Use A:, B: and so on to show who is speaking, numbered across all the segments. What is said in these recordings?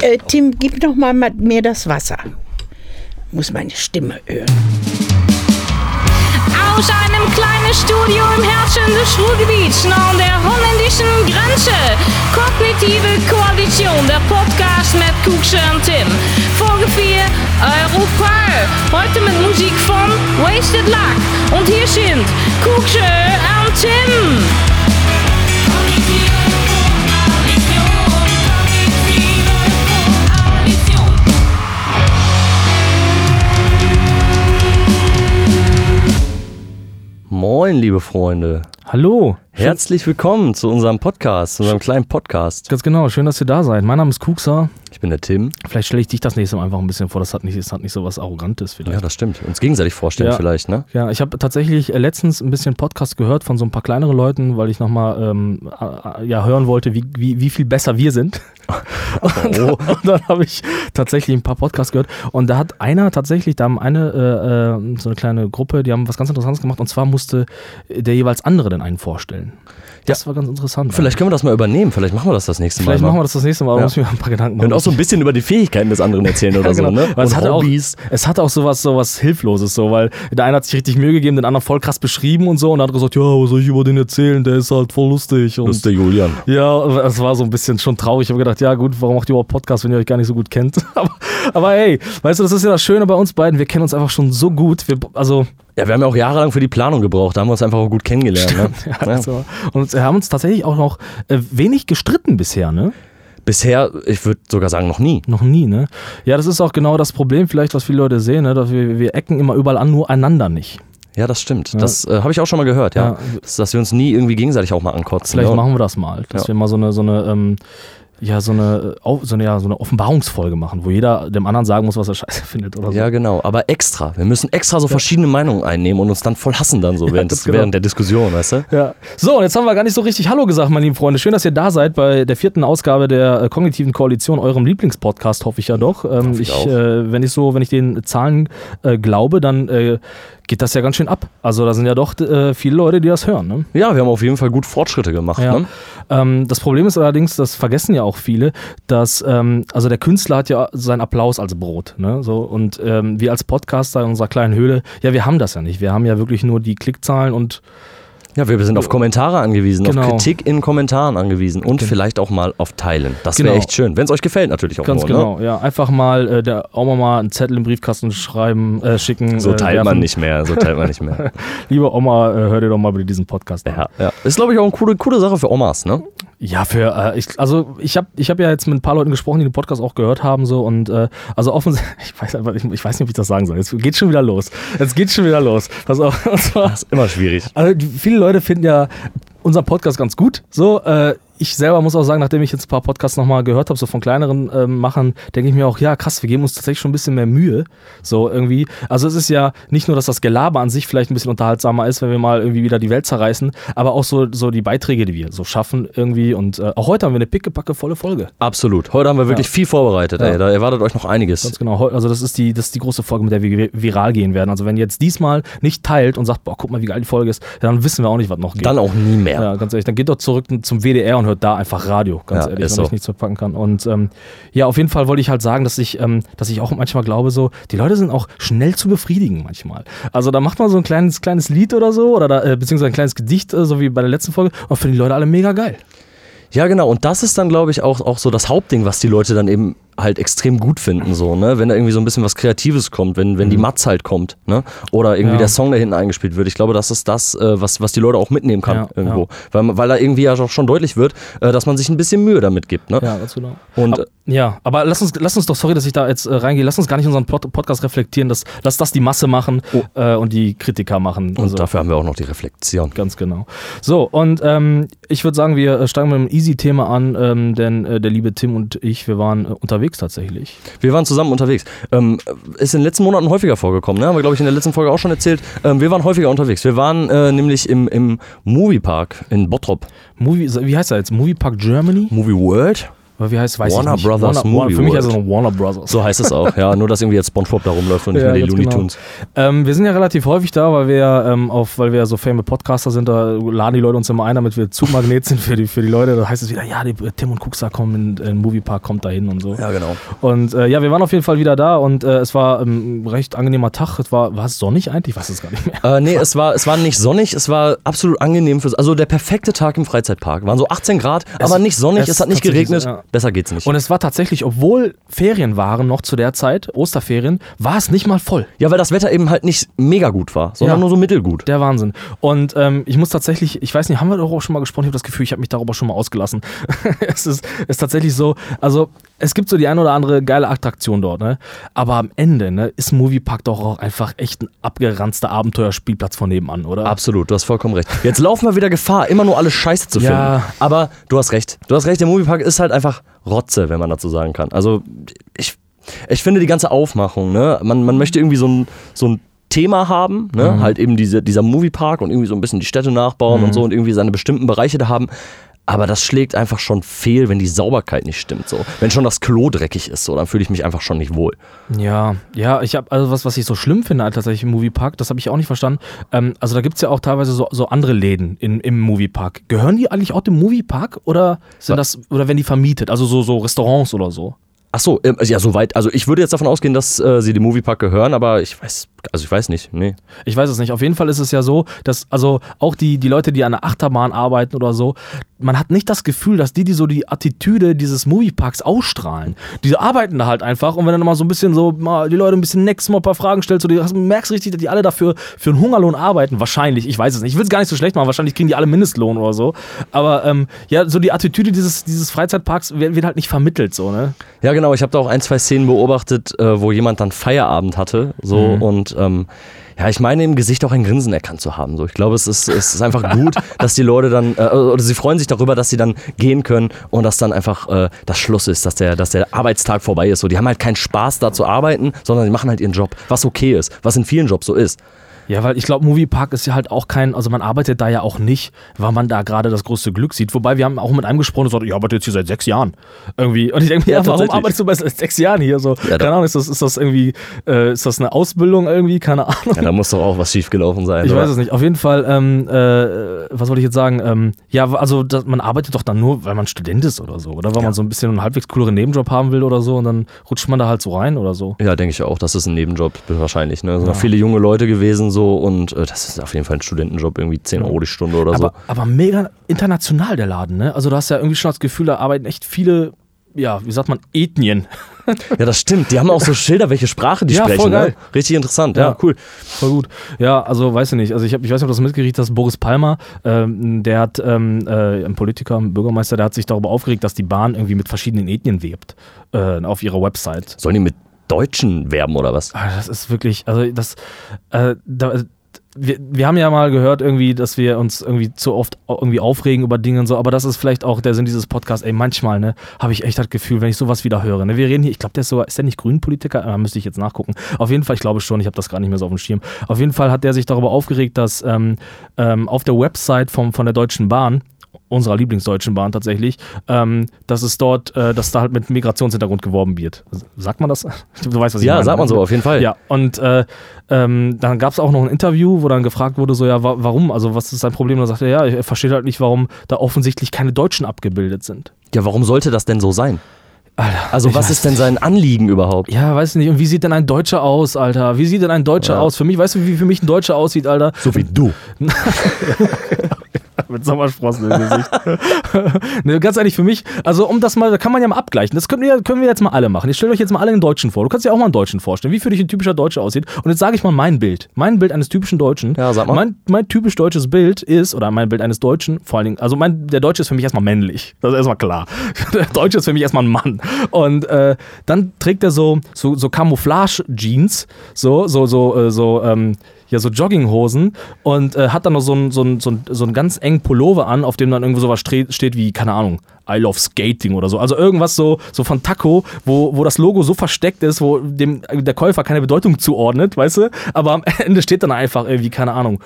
A: Äh, Tim, gib noch mal mir das Wasser. Muss meine Stimme hören.
B: Aus einem kleinen Studio im Herzen des Ruhrgebiets nahe der holländischen Grenze. Kognitive Koalition, der Podcast mit Kuxe und Tim. Folge 4, Europa. Heute mit Musik von Wasted Luck. Und hier sind Kuxe und Tim.
C: Moin, liebe Freunde.
D: Hallo.
C: Herzlich willkommen zu unserem Podcast, zu unserem kleinen Podcast.
D: Ganz genau, schön, dass ihr da seid. Mein Name ist Kuxa.
C: Ich bin der Tim.
D: Vielleicht stelle ich dich das nächste Mal einfach ein bisschen vor. Das hat nicht, das hat nicht so was Arrogantes vielleicht.
C: Ja, das stimmt. Uns gegenseitig vorstellen
D: Ja.
C: vielleicht, ne?
D: Ja, ich habe tatsächlich äh, letztens ein bisschen Podcast gehört von so ein paar kleineren Leuten, weil ich nochmal ähm, äh, ja, hören wollte, wie, wie, wie viel besser wir sind. Und,
C: Oh.
D: und dann habe ich tatsächlich ein paar Podcasts gehört. Und da hat einer tatsächlich, da haben eine, äh, äh, so eine kleine Gruppe, die haben was ganz Interessantes gemacht. Und zwar musste der jeweils andere dann einen vorstellen. Das war ganz interessant.
C: Vielleicht können wir das mal übernehmen. Vielleicht machen wir das das nächste Mal.
D: Vielleicht
C: mal.
D: machen wir das das nächste Mal, aber
C: Ja.
D: muss ich mir ein paar Gedanken machen.
C: Und auch so ein bisschen über die Fähigkeiten des anderen erzählen oder
D: Ja, genau.
C: so, ne?
D: Weil es hatte auch, es hatte auch sowas, sowas Hilfloses, so, weil der eine hat sich richtig Mühe gegeben, den anderen voll krass beschrieben und so, und der andere gesagt, ja, was soll ich über den erzählen, der ist halt voll lustig. Und
C: Das ist der Julian.
D: ja, es war so ein bisschen schon traurig. Ich habe gedacht, ja gut, warum macht ihr überhaupt Podcast, wenn ihr euch gar nicht so gut kennt? aber, aber hey, weißt du, das ist ja das Schöne bei uns beiden, wir kennen uns einfach schon so gut. Wir, also,
C: Ja, wir haben ja auch jahrelang für die Planung gebraucht. Da haben wir uns einfach auch gut kennengelernt. Ne?
D: ja,
C: Ja.
D: also, und wir haben uns tatsächlich auch noch äh, wenig gestritten bisher, ne?
C: Bisher, ich würde sogar sagen, noch nie.
D: Noch nie, ne? Ja, das ist auch genau das Problem, vielleicht, was viele Leute sehen, ne? Dass wir, wir ecken immer überall an, nur einander nicht.
C: Ja, das stimmt. Das äh, habe ich auch schon mal gehört, ja.
D: Ja.
C: Dass, dass wir uns nie irgendwie gegenseitig auch mal ankotzen.
D: Vielleicht
C: ne?
D: machen wir das mal, dass
C: Ja.
D: wir mal so eine, so eine, ähm, ja, so eine, äh, so eine, ja, so eine Offenbarungsfolge machen, wo jeder dem anderen sagen muss, was er scheiße findet oder so.
C: Ja, genau. Aber extra. Wir müssen extra so verschiedene Meinungen einnehmen und uns dann voll hassen dann so während,
D: ganz
C: des,
D: genau.
C: während der Diskussion, weißt du?
D: Ja. So, und jetzt haben wir gar nicht so richtig Hallo gesagt, meine lieben Freunde. Schön, dass ihr da seid bei der vierten Ausgabe der äh, Kognitiven Koalition, eurem Lieblingspodcast, hoffe ich ja doch. Ähm,
C: ich
D: ich, äh, wenn ich so, wenn ich den Zahlen äh, glaube, dann äh, geht das ja ganz schön ab. Also da sind ja doch äh, viele Leute, die das hören. Ne?
C: Ja, wir haben auf jeden Fall gut Fortschritte gemacht.
D: Ja.
C: Ne?
D: Ähm, das Problem ist allerdings, das vergessen ja auch viele, dass ähm, also der Künstler hat ja seinen Applaus als Brot, ne? So und ähm, wir als Podcaster in unserer kleinen Höhle, ja, wir haben das ja nicht. Wir haben ja wirklich nur die Klickzahlen und
C: Ja, wir sind auf Kommentare angewiesen,
D: Genau.
C: auf Kritik in Kommentaren angewiesen und vielleicht auch mal auf Teilen. Das wäre
D: Genau.
C: echt schön. Wenn es euch gefällt, natürlich auch
D: ganz
C: nur. Ne?
D: genau, ja, einfach mal äh, der Oma mal einen Zettel im Briefkasten schreiben, äh, schicken.
C: So
D: äh,
C: teilt man
D: werfen.
C: nicht mehr. So teilt man nicht mehr.
D: Liebe Oma, äh, hör dir doch mal bitte diesen Podcast an.
C: ja, ja. Ist, glaube ich, auch eine coole, coole Sache für Omas, ne?
D: Ja, für, äh, ich, also ich habe ich hab ja jetzt mit ein paar Leuten gesprochen, die den Podcast auch gehört haben, so und äh, also offensichtlich, ich weiß einfach, ich, ich weiß nicht, ob ich das sagen soll. Jetzt geht schon wieder los. Jetzt geht schon wieder los. Pass auf, und zwar,
C: Das ist immer schwierig.
D: also viele Leute finden ja unseren Podcast ganz gut. So, äh, ich selber muss auch sagen, nachdem ich jetzt ein paar Podcasts nochmal gehört habe, so von kleineren ähm, Machern, denke ich mir auch, ja krass, wir geben uns tatsächlich schon ein bisschen mehr Mühe. So irgendwie. Also es ist ja nicht nur, dass das Gelaber an sich vielleicht ein bisschen unterhaltsamer ist, wenn wir mal irgendwie wieder die Welt zerreißen, aber auch so, so die Beiträge, die wir so schaffen irgendwie. Und äh, auch heute haben wir eine pickepacke volle Folge.
C: Absolut. Heute haben wir wirklich viel vorbereitet.
D: Ja.
C: Ey. Da erwartet euch noch einiges.
D: Ganz genau. Also das ist die, das ist die große Folge, mit der wir vi- viral gehen werden. Also wenn ihr jetzt diesmal nicht teilt und sagt, boah, guck mal, wie geil die Folge ist, dann wissen wir auch nicht, was noch geht.
C: Dann auch nie mehr.
D: Ja, ganz ehrlich. Dann geht doch zurück zum WDR und hört da einfach Radio, ganz
C: Ja,
D: ehrlich, wenn ich
C: so.
D: nichts mitpacken kann. Und ähm, ja, auf jeden Fall wollte ich halt sagen, dass ich, ähm, dass ich auch manchmal glaube, so, die Leute sind auch schnell zu befriedigen manchmal. Also da macht man so ein kleines, kleines Lied oder so, oder da, äh, beziehungsweise ein kleines Gedicht, äh, so wie bei der letzten Folge, und finden die Leute alle mega geil.
C: Ja, genau. Und das ist dann, glaube ich, auch, auch so das Hauptding, was die Leute dann eben halt extrem gut finden, so, ne? Wenn da irgendwie so ein bisschen was Kreatives kommt, wenn, wenn die Matz halt kommt, ne? Oder irgendwie
D: Mhm. Ja.
C: der Song da hinten eingespielt wird. Ich glaube, das ist das, äh, was, was die Leute auch mitnehmen kann
D: Ja,
C: irgendwo.
D: ja.
C: Weil, weil da irgendwie ja auch schon deutlich wird, äh, dass man sich ein bisschen Mühe damit gibt, ne?
D: Ja, ganz genau.
C: Und
D: aber, ja, aber lass uns, lass uns doch, sorry, dass ich da jetzt äh, reingehe, lass uns gar nicht unseren Pod Podcast reflektieren, dass, lass das die Masse machen äh, und die Kritiker machen.
C: Oh. und dafür haben wir auch noch die Reflexion.
D: Ganz genau. So, und ähm, ich würde sagen, wir äh, steigen mit einem Easy-Thema an, ähm, denn äh, der liebe Tim und ich, wir waren äh, unterwegs tatsächlich.
C: Wir waren zusammen unterwegs. Ähm, ist in den letzten Monaten häufiger vorgekommen, ne? Haben wir, glaube ich, in der letzten Folge auch schon erzählt. Ähm, wir waren häufiger unterwegs. Wir waren äh, nämlich im, im Moviepark in Bottrop.
D: Movie, wie heißt er jetzt? Movie Park Germany?
C: Movie World?
D: Aber wie heißt, weiß
C: Warner
D: ich nicht.
C: Brothers
D: Warner,
C: Movie
D: Für mich es
C: World.
D: noch Warner Brothers.
C: So heißt es auch, ja. Nur, dass irgendwie jetzt Spongebob da rumläuft und nicht
D: Ja,
C: mehr die Looney
D: genau.
C: Tunes.
D: Ähm, wir sind ja relativ häufig da, weil wir ähm, auf, weil wir so fame Podcaster sind, da laden die Leute uns immer ein, damit wir Zugmagnet sind für die, für die Leute. Da heißt es wieder, ja, die, Tim und Kuxa kommen in, den Moviepark, kommt da hin und so.
C: Ja, genau.
D: Und äh, ja, wir waren auf jeden Fall wieder da und äh, es war ähm, ein recht angenehmer Tag. Es war, war es sonnig eigentlich? Ich weiß es gar nicht mehr.
C: Äh, nee, es war, es war nicht sonnig, es war absolut angenehm fürs. Also der perfekte Tag im Freizeitpark. Waren so 18 Grad, aber nicht sonnig,
D: es
C: es, hat nicht geregnet.
D: ja.
C: Besser geht's nicht.
D: Und es war tatsächlich, obwohl Ferien waren noch zu der Zeit, Osterferien, war es nicht mal voll.
C: ja, weil das Wetter eben halt nicht mega gut war, sondern
D: Ja.
C: nur so mittelgut.
D: Der Wahnsinn. Und ähm, ich muss tatsächlich, ich weiß nicht, haben wir darüber auch schon mal gesprochen? Ich habe das Gefühl, ich habe mich darüber schon mal ausgelassen. es ist, ist tatsächlich so, also es gibt so die ein oder andere geile Attraktion dort, ne? Aber am Ende, ne, ist Moviepark doch auch einfach echt ein abgeranzter Abenteuerspielplatz von nebenan, oder?
C: Absolut, du hast vollkommen recht. Jetzt laufen wir wieder Gefahr, immer nur alles Scheiße zu finden.
D: Ja.
C: Aber du hast recht. Du hast recht, der Moviepark ist halt einfach Rotze, wenn man dazu sagen kann. Also ich, ich finde die ganze Aufmachung, ne? Man, man möchte irgendwie so ein, so ein Thema haben, ne? Halt eben diese, dieser Moviepark und irgendwie so ein bisschen die Städte nachbauen und so und irgendwie seine bestimmten Bereiche da haben. Aber das schlägt einfach schon fehl, wenn die Sauberkeit nicht stimmt. So. Wenn schon das Klo dreckig ist, so, dann fühle ich mich einfach schon nicht wohl.
D: Ja, ja, ich habe, also was, was ich so schlimm finde halt tatsächlich im Moviepark, das habe ich auch nicht verstanden. Ähm, also da gibt es ja auch teilweise so, so andere Läden in, im Moviepark. Gehören die eigentlich auch dem Moviepark oder sind das, oder werden die vermietet? Also so, so Restaurants oder so?
C: Ach so, ähm, ja, soweit. Also ich würde jetzt davon ausgehen, dass äh, sie dem Moviepark gehören, aber ich weiß, also ich weiß nicht. Nee.
D: Ich weiß es nicht. Auf jeden Fall ist es ja so, dass also auch die, die Leute, die an der Achterbahn arbeiten oder so, man hat nicht das Gefühl, dass die, die so die Attitüde dieses Movieparks ausstrahlen. Die arbeiten da halt einfach und wenn dann mal so ein bisschen so mal die Leute ein bisschen next mal ein paar Fragen stellst, so, die, du merkst richtig, dass die alle dafür für einen Hungerlohn arbeiten. Wahrscheinlich, ich weiß es nicht. Ich will es gar nicht so schlecht machen. Wahrscheinlich kriegen die alle Mindestlohn oder so. Aber ähm, ja, so die Attitüde dieses, dieses Freizeitparks wird, wird halt nicht vermittelt, so, ne?
C: Ja, genau. Ich habe da auch ein, zwei Szenen beobachtet, äh, wo jemand dann Feierabend hatte. So und ähm, ja, ich meine im Gesicht auch ein Grinsen erkannt zu haben. So, ich glaube, es ist, es ist einfach gut, dass die Leute dann, äh, oder sie freuen sich darüber, dass sie dann gehen können und dass dann einfach äh, das Schluss ist, dass der, dass der Arbeitstag vorbei ist. So, die haben halt keinen Spaß da zu arbeiten, sondern die machen halt ihren Job, was okay ist, was in vielen Jobs so ist.
D: Ja, weil ich glaube, Moviepark ist ja halt auch kein, also man arbeitet da ja auch nicht, weil man da gerade das größte Glück sieht. Wobei wir haben auch mit einem gesprochen, der sagt, ich arbeite jetzt hier seit sechs Jahren. Irgendwie. Und ich denke mir,
C: Ja,
D: ja, warum arbeitest du bei seit sechs Jahren hier? So,
C: Ja,
D: keine Ahnung, ist das, ist das irgendwie, äh, ist das eine Ausbildung irgendwie? Keine Ahnung.
C: Ja, da muss doch auch was schiefgelaufen sein.
D: Ich
C: oder?
D: weiß es nicht. Auf jeden Fall, ähm, äh, was wollte ich jetzt sagen? Ähm, ja, also das, man arbeitet doch dann nur, weil man Student ist oder so. Oder weil man so ein bisschen einen halbwegs cooleren Nebenjob haben will oder so und dann rutscht man da halt so rein oder so.
C: Ja, denke ich auch. Das ist ein Nebenjob wahrscheinlich. Ne? Es sind noch viele junge Leute gewesen so und äh, das ist auf jeden Fall ein Studentenjob, irgendwie 10 Euro die Stunde oder so.
D: Aber, aber mega international der Laden, ne? Also du hast ja irgendwie schon das Gefühl, da arbeiten echt viele, ja, wie sagt man, Ethnien.
C: Ja, das stimmt. Die haben auch so Schilder, welche Sprache die
D: Ja, voll
C: sprechen.
D: geil.
C: Ne? Richtig interessant. Ja,
D: Ja.
C: cool.
D: Voll gut. Ja, also weiß ich nicht. Also ich, hab, ich weiß nicht, ob du das mitgekriegt hast. Boris Palmer, ähm, der hat, ähm, äh, ein Politiker, ein Bürgermeister, der hat sich darüber aufgeregt, dass die Bahn irgendwie mit verschiedenen Ethnien wirbt äh, auf ihrer Website.
C: Sollen die mit Deutschen werben oder was?
D: Ah, Das ist wirklich, also das, äh, da, wir, wir haben ja mal gehört irgendwie, dass wir uns irgendwie zu oft irgendwie aufregen über Dinge und so, aber das ist vielleicht auch der Sinn dieses Podcasts. Ey, manchmal, ne, habe ich echt das Gefühl, wenn ich sowas wieder höre, ne, wir reden hier, ich glaube, der ist sogar, ist der nicht Grünpolitiker? Äh, müsste ich jetzt nachgucken. Auf jeden Fall, ich glaube schon, ich habe das gar nicht mehr so auf dem Schirm. Auf jeden Fall hat der sich darüber aufgeregt, dass ähm, ähm, auf der Website vom, von der Deutschen Bahn unserer Lieblingsdeutschen Bahn tatsächlich, ähm, dass es dort, äh, dass da halt mit Migrationshintergrund geworben wird. Sagt man das? Du weißt, was ich
C: Ja,
D: meine.
C: sagt man so, auf jeden Fall.
D: Ja, und äh, ähm, dann gab es auch noch ein Interview, wo dann gefragt wurde, so, ja, wa warum? Also, was ist sein Problem? Und er sagte, ja, er versteht halt nicht, warum da offensichtlich keine Deutschen abgebildet sind.
C: Ja, warum sollte das denn so sein?
D: Alter,
C: Also,
D: ich
C: was ist denn sein Anliegen überhaupt?
D: Ja, weiß nicht. Und wie sieht denn ein Deutscher aus, Alter? Wie sieht denn ein Deutscher
C: Ja.
D: aus? Für mich, weißt du, wie für mich ein Deutscher aussieht, Alter?
C: So wie du.
D: Mit Sommersprossen im Gesicht. ne, ganz ehrlich, für mich, also um das mal, da kann man ja mal abgleichen. Das können wir, können wir jetzt mal alle machen. Jetzt stellt euch jetzt mal alle einen Deutschen vor. Du kannst dir auch mal einen Deutschen vorstellen, wie für dich ein typischer Deutscher aussieht. Und jetzt sage ich mal mein Bild. Mein Bild eines typischen Deutschen.
C: Ja, sag mal.
D: Mein, mein typisch deutsches Bild ist, oder mein Bild eines Deutschen, vor allen Dingen, also mein, der Deutsche ist für mich erstmal männlich. Das ist erstmal klar. Der Deutsche ist für mich erstmal ein Mann. Und äh, dann trägt er so, so, so Camouflage-Jeans, so, so, so, äh, so, ähm, ja, so Jogginghosen und äh, hat dann noch so einen so so einen- so einen ganz engen Pullover an, auf dem dann irgendwo sowas steht wie, keine Ahnung, I love Skating oder so. Also irgendwas so, so von Taco, wo, wo das Logo so versteckt ist, wo dem der Käufer keine Bedeutung zuordnet, weißt du? Aber am Ende steht dann einfach irgendwie, keine Ahnung,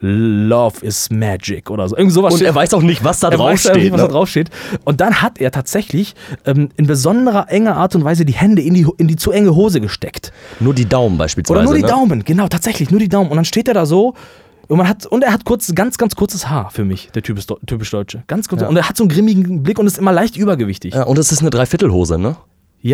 D: Love is Magic oder so. Irgend sowas
C: Und
D: steht-
C: er weiß auch nicht, was da
D: ja
C: draufsteht.
D: nicht, was da
C: Ne?
D: draufsteht. Und dann hat er tatsächlich ähm, in besonderer enger Art und Weise die Hände in die, in die zu enge Hose gesteckt.
C: Nur die Daumen beispielsweise.
D: Oder nur die
C: ne?
D: Daumen, genau, tatsächlich, nur die Daumen. Und dann steht er da so. Und, man hat, und er hat kurz, ganz, ganz kurzes Haar für mich, der typisch, typisch Deutsche. Ganz kurz. Und er hat so einen grimmigen Blick und ist immer leicht übergewichtig. Ja,
C: Ja, und es ist eine Dreiviertelhose, ne?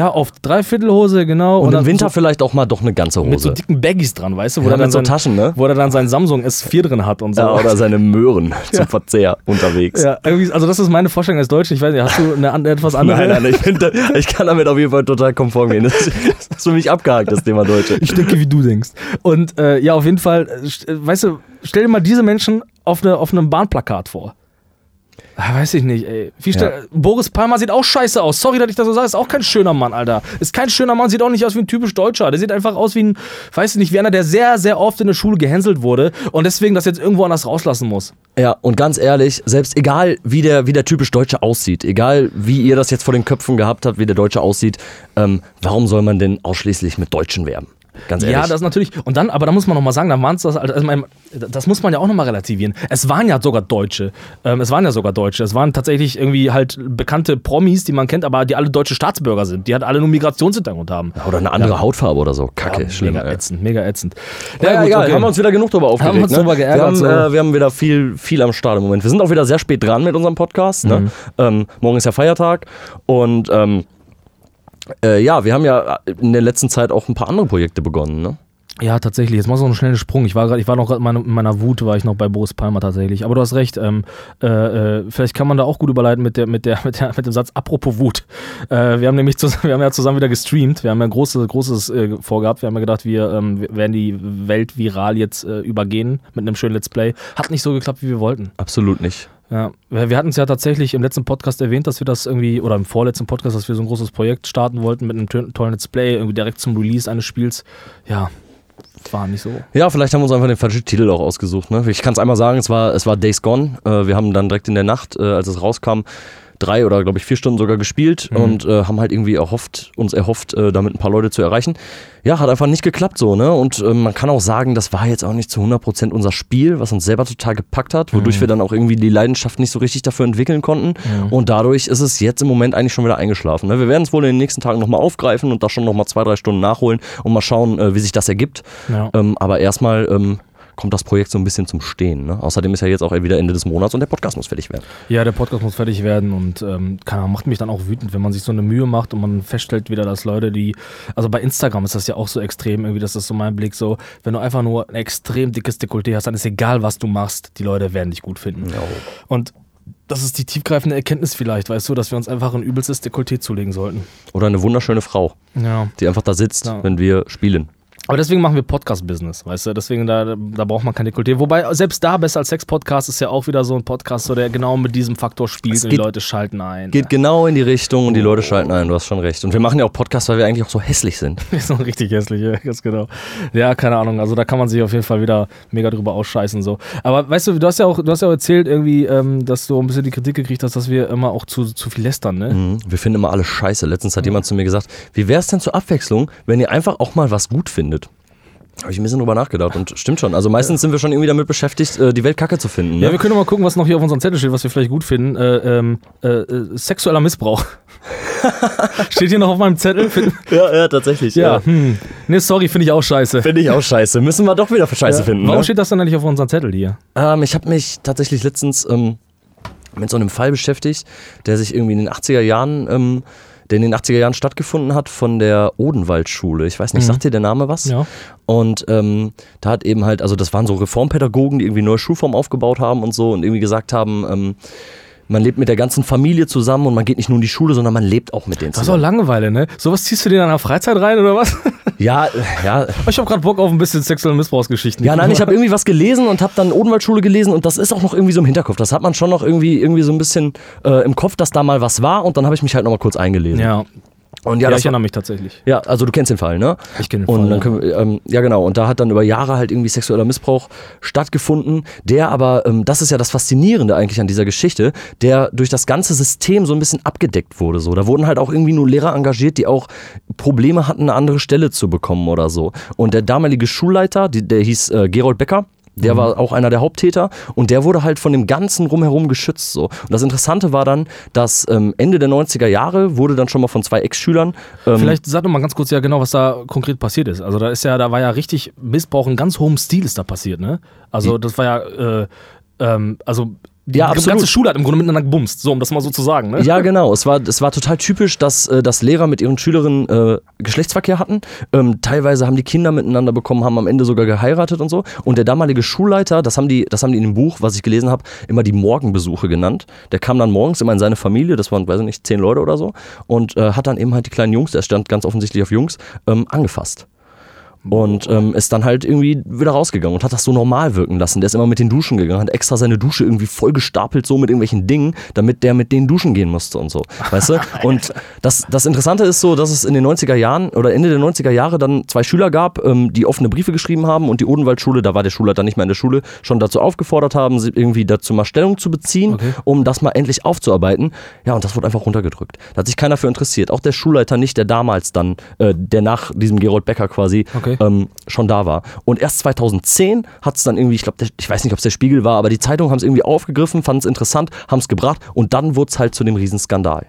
D: Auf Dreiviertelhose, genau.
C: Und, im
D: dann
C: Winter
D: so,
C: vielleicht auch mal doch eine ganze Hose.
D: mit so dicken Baggies dran, weißt du? Wo
C: Ja,
D: er dann
C: mit so
D: sein,
C: Taschen, ne?
D: Wo er dann sein Samsung S4 drin hat und so.
C: ja, oder seine Möhren zum Verzehr unterwegs.
D: Ja, irgendwie, also das ist meine Vorstellung als Deutsche. Ich weiß nicht, hast du eine, an- etwas andere?
C: Nein, nein, ich, find, ich kann damit auf jeden Fall total konform gehen. Das ist, das ist für mich abgehakt, das Thema Deutsche.
D: Ich denke, wie du denkst. Und äh, ja, auf jeden Fall, äh, äh, weißt du, stell dir mal diese Menschen auf, eine, auf einem Bahnplakat vor. Ah, weiß ich nicht, ey. Stell, Boris Palmer sieht auch scheiße aus. Sorry, dass ich das so sage. Ist auch kein schöner Mann, Alter. Ist kein schöner Mann, sieht auch nicht aus wie ein typisch Deutscher. Der sieht einfach aus wie ein, weiß ich nicht, wie einer, der sehr, sehr oft in der Schule gehänselt wurde und deswegen das jetzt irgendwo anders rauslassen muss.
C: Ja, und ganz ehrlich, selbst egal, wie der, wie der typisch Deutsche aussieht, egal, wie ihr das jetzt vor den Köpfen gehabt habt, wie der Deutsche aussieht, ähm, warum soll man denn ausschließlich mit Deutschen werben? Ganz ehrlich.
D: Ja, das natürlich. Und dann, aber da muss man nochmal sagen, da waren es das, also, ich meine, das muss man ja auch nochmal relativieren. Es waren ja sogar Deutsche. Ähm, es waren ja sogar Deutsche. Es waren tatsächlich irgendwie halt bekannte Promis, die man kennt, aber die alle deutsche Staatsbürger sind. Die halt alle nur Migrationshintergrund haben.
C: oder eine andere Hautfarbe oder so. Kacke,
D: Ja,
C: schlimm.
D: mega
C: ey.
D: ätzend, mega ätzend.
C: Ja, ja,
D: gut,
C: egal.
D: okay.
C: Haben wir uns wieder genug drüber aufgeregt.
D: Haben wir uns
C: ne?
D: drüber geärgert,
C: Wir haben,
D: so.
C: äh, wir haben wieder viel, viel am Start im Moment. Wir sind auch wieder sehr spät dran mit unserem Podcast.
D: Mhm.
C: Ne? Ähm, morgen ist ja Feiertag. Und ähm, äh, ja, wir haben ja in der letzten Zeit auch ein paar andere Projekte begonnen. Ne?
D: Ja, tatsächlich. Jetzt machst du noch einen schnellen Sprung. Ich war gerade, ich war noch gerade in meiner, in meiner Wut, war ich noch bei Boris Palmer tatsächlich. Aber du hast recht. Ähm, äh, äh, vielleicht kann man da auch gut überleiten mit der, mit der, mit der, mit dem Satz. Apropos Wut. Äh, wir haben nämlich, zusammen, wir haben ja zusammen wieder gestreamt. Wir haben ja ein großes, großes äh, vorgehabt. Wir haben ja gedacht, wir, ähm, werden die Welt viral jetzt äh, übergehen mit einem schönen Let's Play. Hat nicht so geklappt, wie wir wollten.
C: Absolut nicht.
D: Ja, wir hatten es ja tatsächlich im letzten Podcast erwähnt, dass wir das irgendwie, oder im vorletzten Podcast, dass wir so ein großes Projekt starten wollten mit einem tollen Let's Play, irgendwie direkt zum Release eines Spiels. Ja, war nicht so.
C: Ja, vielleicht haben wir uns einfach den falschen Titel auch ausgesucht. Ne? Ich kann es einmal sagen, es war, es war Days Gone. Äh, wir haben dann direkt in der Nacht, äh, als es rauskam, drei oder glaube ich vier Stunden sogar gespielt und äh, haben halt irgendwie erhofft, uns erhofft, äh, damit ein paar Leute zu erreichen. Ja, hat einfach nicht geklappt so, ne? Und äh, man kann auch sagen, das war jetzt auch nicht zu 100% unser Spiel, was uns selber total gepackt hat, wodurch wir dann auch irgendwie die Leidenschaft nicht so richtig dafür entwickeln konnten. Und dadurch ist es jetzt im Moment eigentlich schon wieder eingeschlafen. Ne? Wir werden es wohl in den nächsten Tagen nochmal aufgreifen und da schon nochmal zwei, drei Stunden nachholen und mal schauen, äh, wie sich das ergibt.
D: Ja.
C: Ähm, aber erstmal ähm, kommt das Projekt so ein bisschen zum Stehen. Ne? Außerdem ist ja jetzt auch wieder Ende des Monats und der Podcast muss fertig werden.
D: Ja, der Podcast muss fertig werden und ähm, keine Ahnung, macht mich dann auch wütend, wenn man sich so eine Mühe macht und man feststellt wieder, dass Leute, die, also bei Instagram ist das ja auch so extrem, irgendwie, das ist so mein Blick, so, wenn du einfach nur ein extrem dickes Dekolleté hast, dann ist egal, was du machst, die Leute werden dich gut finden. Und das ist die tiefgreifende Erkenntnis vielleicht, weißt du, dass wir uns einfach ein übelstes Dekolleté zulegen sollten.
C: Oder eine wunderschöne Frau,
D: Ja.
C: die einfach da sitzt,
D: Ja.
C: wenn wir spielen.
D: Aber deswegen machen wir Podcast-Business, weißt du? Deswegen, da, da braucht man kein Dekolleté. Wobei, selbst da, besser als Sex-Podcast, ist ja auch wieder so ein Podcast, so, der genau mit diesem Faktor spielt
C: Es
D: und die Leute schalten ein.
C: Geht genau in die Richtung und die Leute schalten ein, du hast schon recht. Und wir machen ja auch Podcasts, weil wir eigentlich auch so hässlich sind.
D: so richtig hässlich, ja, ganz genau. Ja, keine Ahnung. Also da kann man sich auf jeden Fall wieder mega drüber ausscheißen. So. Aber weißt du, du hast ja auch, du hast ja auch erzählt, irgendwie, ähm, dass du ein bisschen die Kritik gekriegt hast, dass wir immer auch zu, zu viel lästern, ne?
C: Mhm. Wir finden immer alles scheiße. Letztens hat jemand zu mir gesagt, wie wäre es denn zur Abwechslung, wenn ihr einfach auch mal was gut findet? Habe ich ein bisschen drüber nachgedacht und stimmt schon. Also meistens sind wir schon irgendwie damit beschäftigt, äh, die Welt kacke zu finden. Ne?
D: Ja, wir können mal gucken, was noch hier auf unserem Zettel steht, was wir vielleicht gut finden. Äh, ähm, äh, äh, sexueller Missbrauch. steht hier noch auf meinem Zettel?
C: Ja, ja, tatsächlich.
D: ja, hm. Ne, sorry, finde ich auch scheiße.
C: Finde ich auch scheiße. Müssen wir doch wieder für scheiße
D: Ja.
C: finden.
D: Warum
C: ne?
D: steht das dann eigentlich auf unserem Zettel hier?
C: Ähm, ich habe mich tatsächlich letztens ähm, mit so einem Fall beschäftigt, der sich irgendwie in den 80er Jahren, ähm, der in den 80er Jahren stattgefunden hat von der Odenwaldschule. Ich weiß nicht, sagt dir der Name was?
D: Ja.
C: Und ähm, da hat eben halt, also das waren so Reformpädagogen, die irgendwie neue Schulformen aufgebaut haben und so und irgendwie gesagt haben, ähm, man lebt mit der ganzen Familie zusammen und man geht nicht nur in die Schule, sondern man lebt auch mit denen
D: Das ist auch
C: zusammen.
D: Langeweile, ne? Sowas ziehst du dir in deiner Freizeit rein oder was?
C: Ja, ja,
D: Ich habe gerade Bock auf ein bisschen sexuelle Missbrauchsgeschichten.
C: Ja, nein, ich habe irgendwie was gelesen und habe dann Odenwaldschule gelesen und das ist auch noch irgendwie so im Hinterkopf. Das hat man schon noch irgendwie, irgendwie so ein bisschen äh, im Kopf, dass da mal was war und dann habe ich mich halt nochmal kurz eingelesen.
D: Ja,
C: und
D: ja,
C: ja, das
D: ich erinnere mich tatsächlich.
C: ja, also du kennst den Fall, ne?
D: Ich kenne den
C: Und
D: Fall,
C: dann
D: ja.
C: können wir, ähm, ja genau, und da hat dann über Jahre halt irgendwie sexueller Missbrauch stattgefunden, der aber, ähm, das ist ja das Faszinierende eigentlich an dieser Geschichte, der durch das ganze System so ein bisschen abgedeckt wurde. So. Da wurden halt auch irgendwie nur Lehrer engagiert, die auch Probleme hatten, eine andere Stelle zu bekommen oder so. Und der damalige Schulleiter, die, der hieß äh, Gerold Becker, Der war auch einer der Haupttäter und der wurde halt von dem ganzen Rumherum geschützt. So. Und das Interessante war dann, dass ähm, Ende der 90er Jahre wurde dann schon mal von zwei Ex-Schülern. Ähm,
D: Vielleicht sag doch mal ganz kurz ja genau, was da konkret passiert ist. Also da ist ja, da war ja richtig Missbrauch in ganz hohem Stil ist da passiert, ne? Also das war ja, äh, ähm, also
C: Ja,
D: die
C: absolut.
D: ganze Schule hat im Grunde miteinander gebumst, so um das mal so zu sagen, ne?
C: Ja, genau. Es war, es war total typisch, dass, äh, dass Lehrer mit ihren Schülerinnen äh, Geschlechtsverkehr hatten. Ähm, teilweise haben die Kinder miteinander bekommen, haben am Ende sogar geheiratet und so. Und der damalige Schulleiter, das haben die, das haben die in dem Buch, was ich gelesen habe, immer die Morgenbesuche genannt. Der kam dann morgens immer in seine Familie, das waren, weiß ich nicht, zehn Leute oder so, und äh, hat dann eben halt die kleinen Jungs, der stand ganz offensichtlich auf Jungs, ähm, angefasst. Und ähm, ist dann halt irgendwie wieder rausgegangen und hat das so normal wirken lassen. Der ist immer mit den Duschen gegangen, hat extra seine Dusche irgendwie voll gestapelt, so mit irgendwelchen Dingen, damit der mit denen duschen gehen musste und so. Weißt du? Und das, das Interessante ist so, dass es in den 90er Jahren oder Ende der 90er Jahre dann zwei Schüler gab, ähm, die offene Briefe geschrieben haben und die Odenwaldschule, da war der Schulleiter nicht mehr in der Schule, schon dazu aufgefordert haben, sie irgendwie dazu mal Stellung zu beziehen,
D: Okay.
C: um das mal endlich aufzuarbeiten. Ja, und das wurde einfach runtergedrückt. Da hat sich keiner für interessiert. Auch der Schulleiter nicht, der damals dann, äh, der nach diesem Gerold Becker quasi
D: Okay.
C: ähm, schon da war. Und erst 2010 hat es dann irgendwie, ich glaube, ich weiß nicht, ob es der Spiegel war, aber die Zeitungen haben es irgendwie aufgegriffen, fanden es interessant, haben es gebracht und dann wurde es halt zu dem Riesenskandal.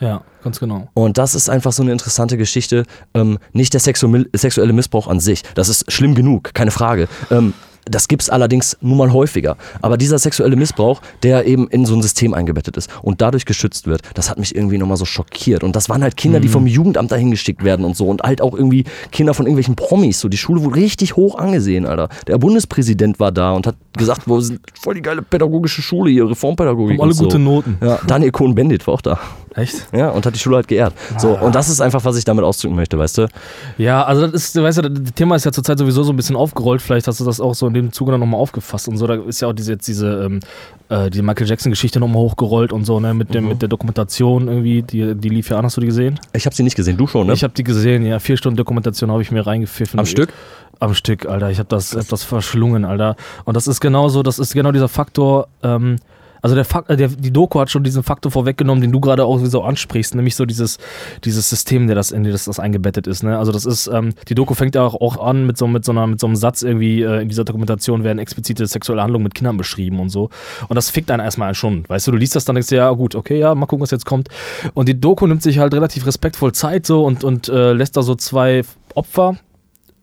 D: Ja, ganz genau.
C: Und das ist einfach so eine interessante Geschichte. Ähm, nicht der sexu sexuelle Missbrauch an sich. Das ist schlimm genug, keine Frage. Ähm, das gibt es allerdings nun mal häufiger. Aber dieser sexuelle Missbrauch, der eben in so ein System eingebettet ist und dadurch geschützt wird, das hat mich irgendwie nochmal so schockiert. Und das waren halt Kinder, die vom Jugendamt dahin geschickt werden und so. Und halt auch irgendwie Kinder von irgendwelchen Promis. So, die Schule wurde richtig hoch angesehen, Alter. Der Bundespräsident war da und hat gesagt, wo sind voll die geile pädagogische Schule hier, Reformpädagogik.
D: Haben alle
C: und so.
D: gute Noten.
C: Ja, Daniel Cohn-Bendit war auch da.
D: Echt?
C: Ja, und hat die Schule halt geehrt. So, und das ist einfach, was ich damit ausdrücken möchte, weißt du?
D: Ja, also das ist, du weißt ja, das Thema ist ja zurzeit sowieso so ein bisschen aufgerollt. Vielleicht hast du das auch so in dem Zuge dann nochmal aufgefasst und so. Da ist ja auch diese, jetzt diese, ähm, äh, die Michael Jackson-Geschichte nochmal hochgerollt und so, ne, mit, dem, mit der Dokumentation irgendwie, die, die lief ja an, hast du die gesehen?
C: Ich habe sie nicht gesehen, du schon, ne?
D: Ich habe die gesehen, ja, vier Stunden Dokumentation habe ich mir reingepfiffen.
C: Am Stück?
D: Am Stück, Alter. Ich habe das, hab das verschlungen, Alter. Und das ist genauso, das ist genau dieser Faktor, ähm, also der, Fak- äh, der die Doku hat schon diesen Faktor vorweggenommen, den du gerade auch so ansprichst, nämlich so dieses, dieses System, der das in das, das eingebettet ist. Ne? Also das ist, ähm, die Doku fängt ja auch, auch an mit so, mit, so einer, mit so einem Satz irgendwie, äh, in dieser Dokumentation werden explizite sexuelle Handlungen mit Kindern beschrieben und so. Und das fickt einen erstmal schon. Weißt du, du liest das dann denkst du, ja gut, okay, ja, mal gucken, was jetzt kommt. Und die Doku nimmt sich halt relativ respektvoll Zeit so und, und äh, lässt da so zwei Opfer,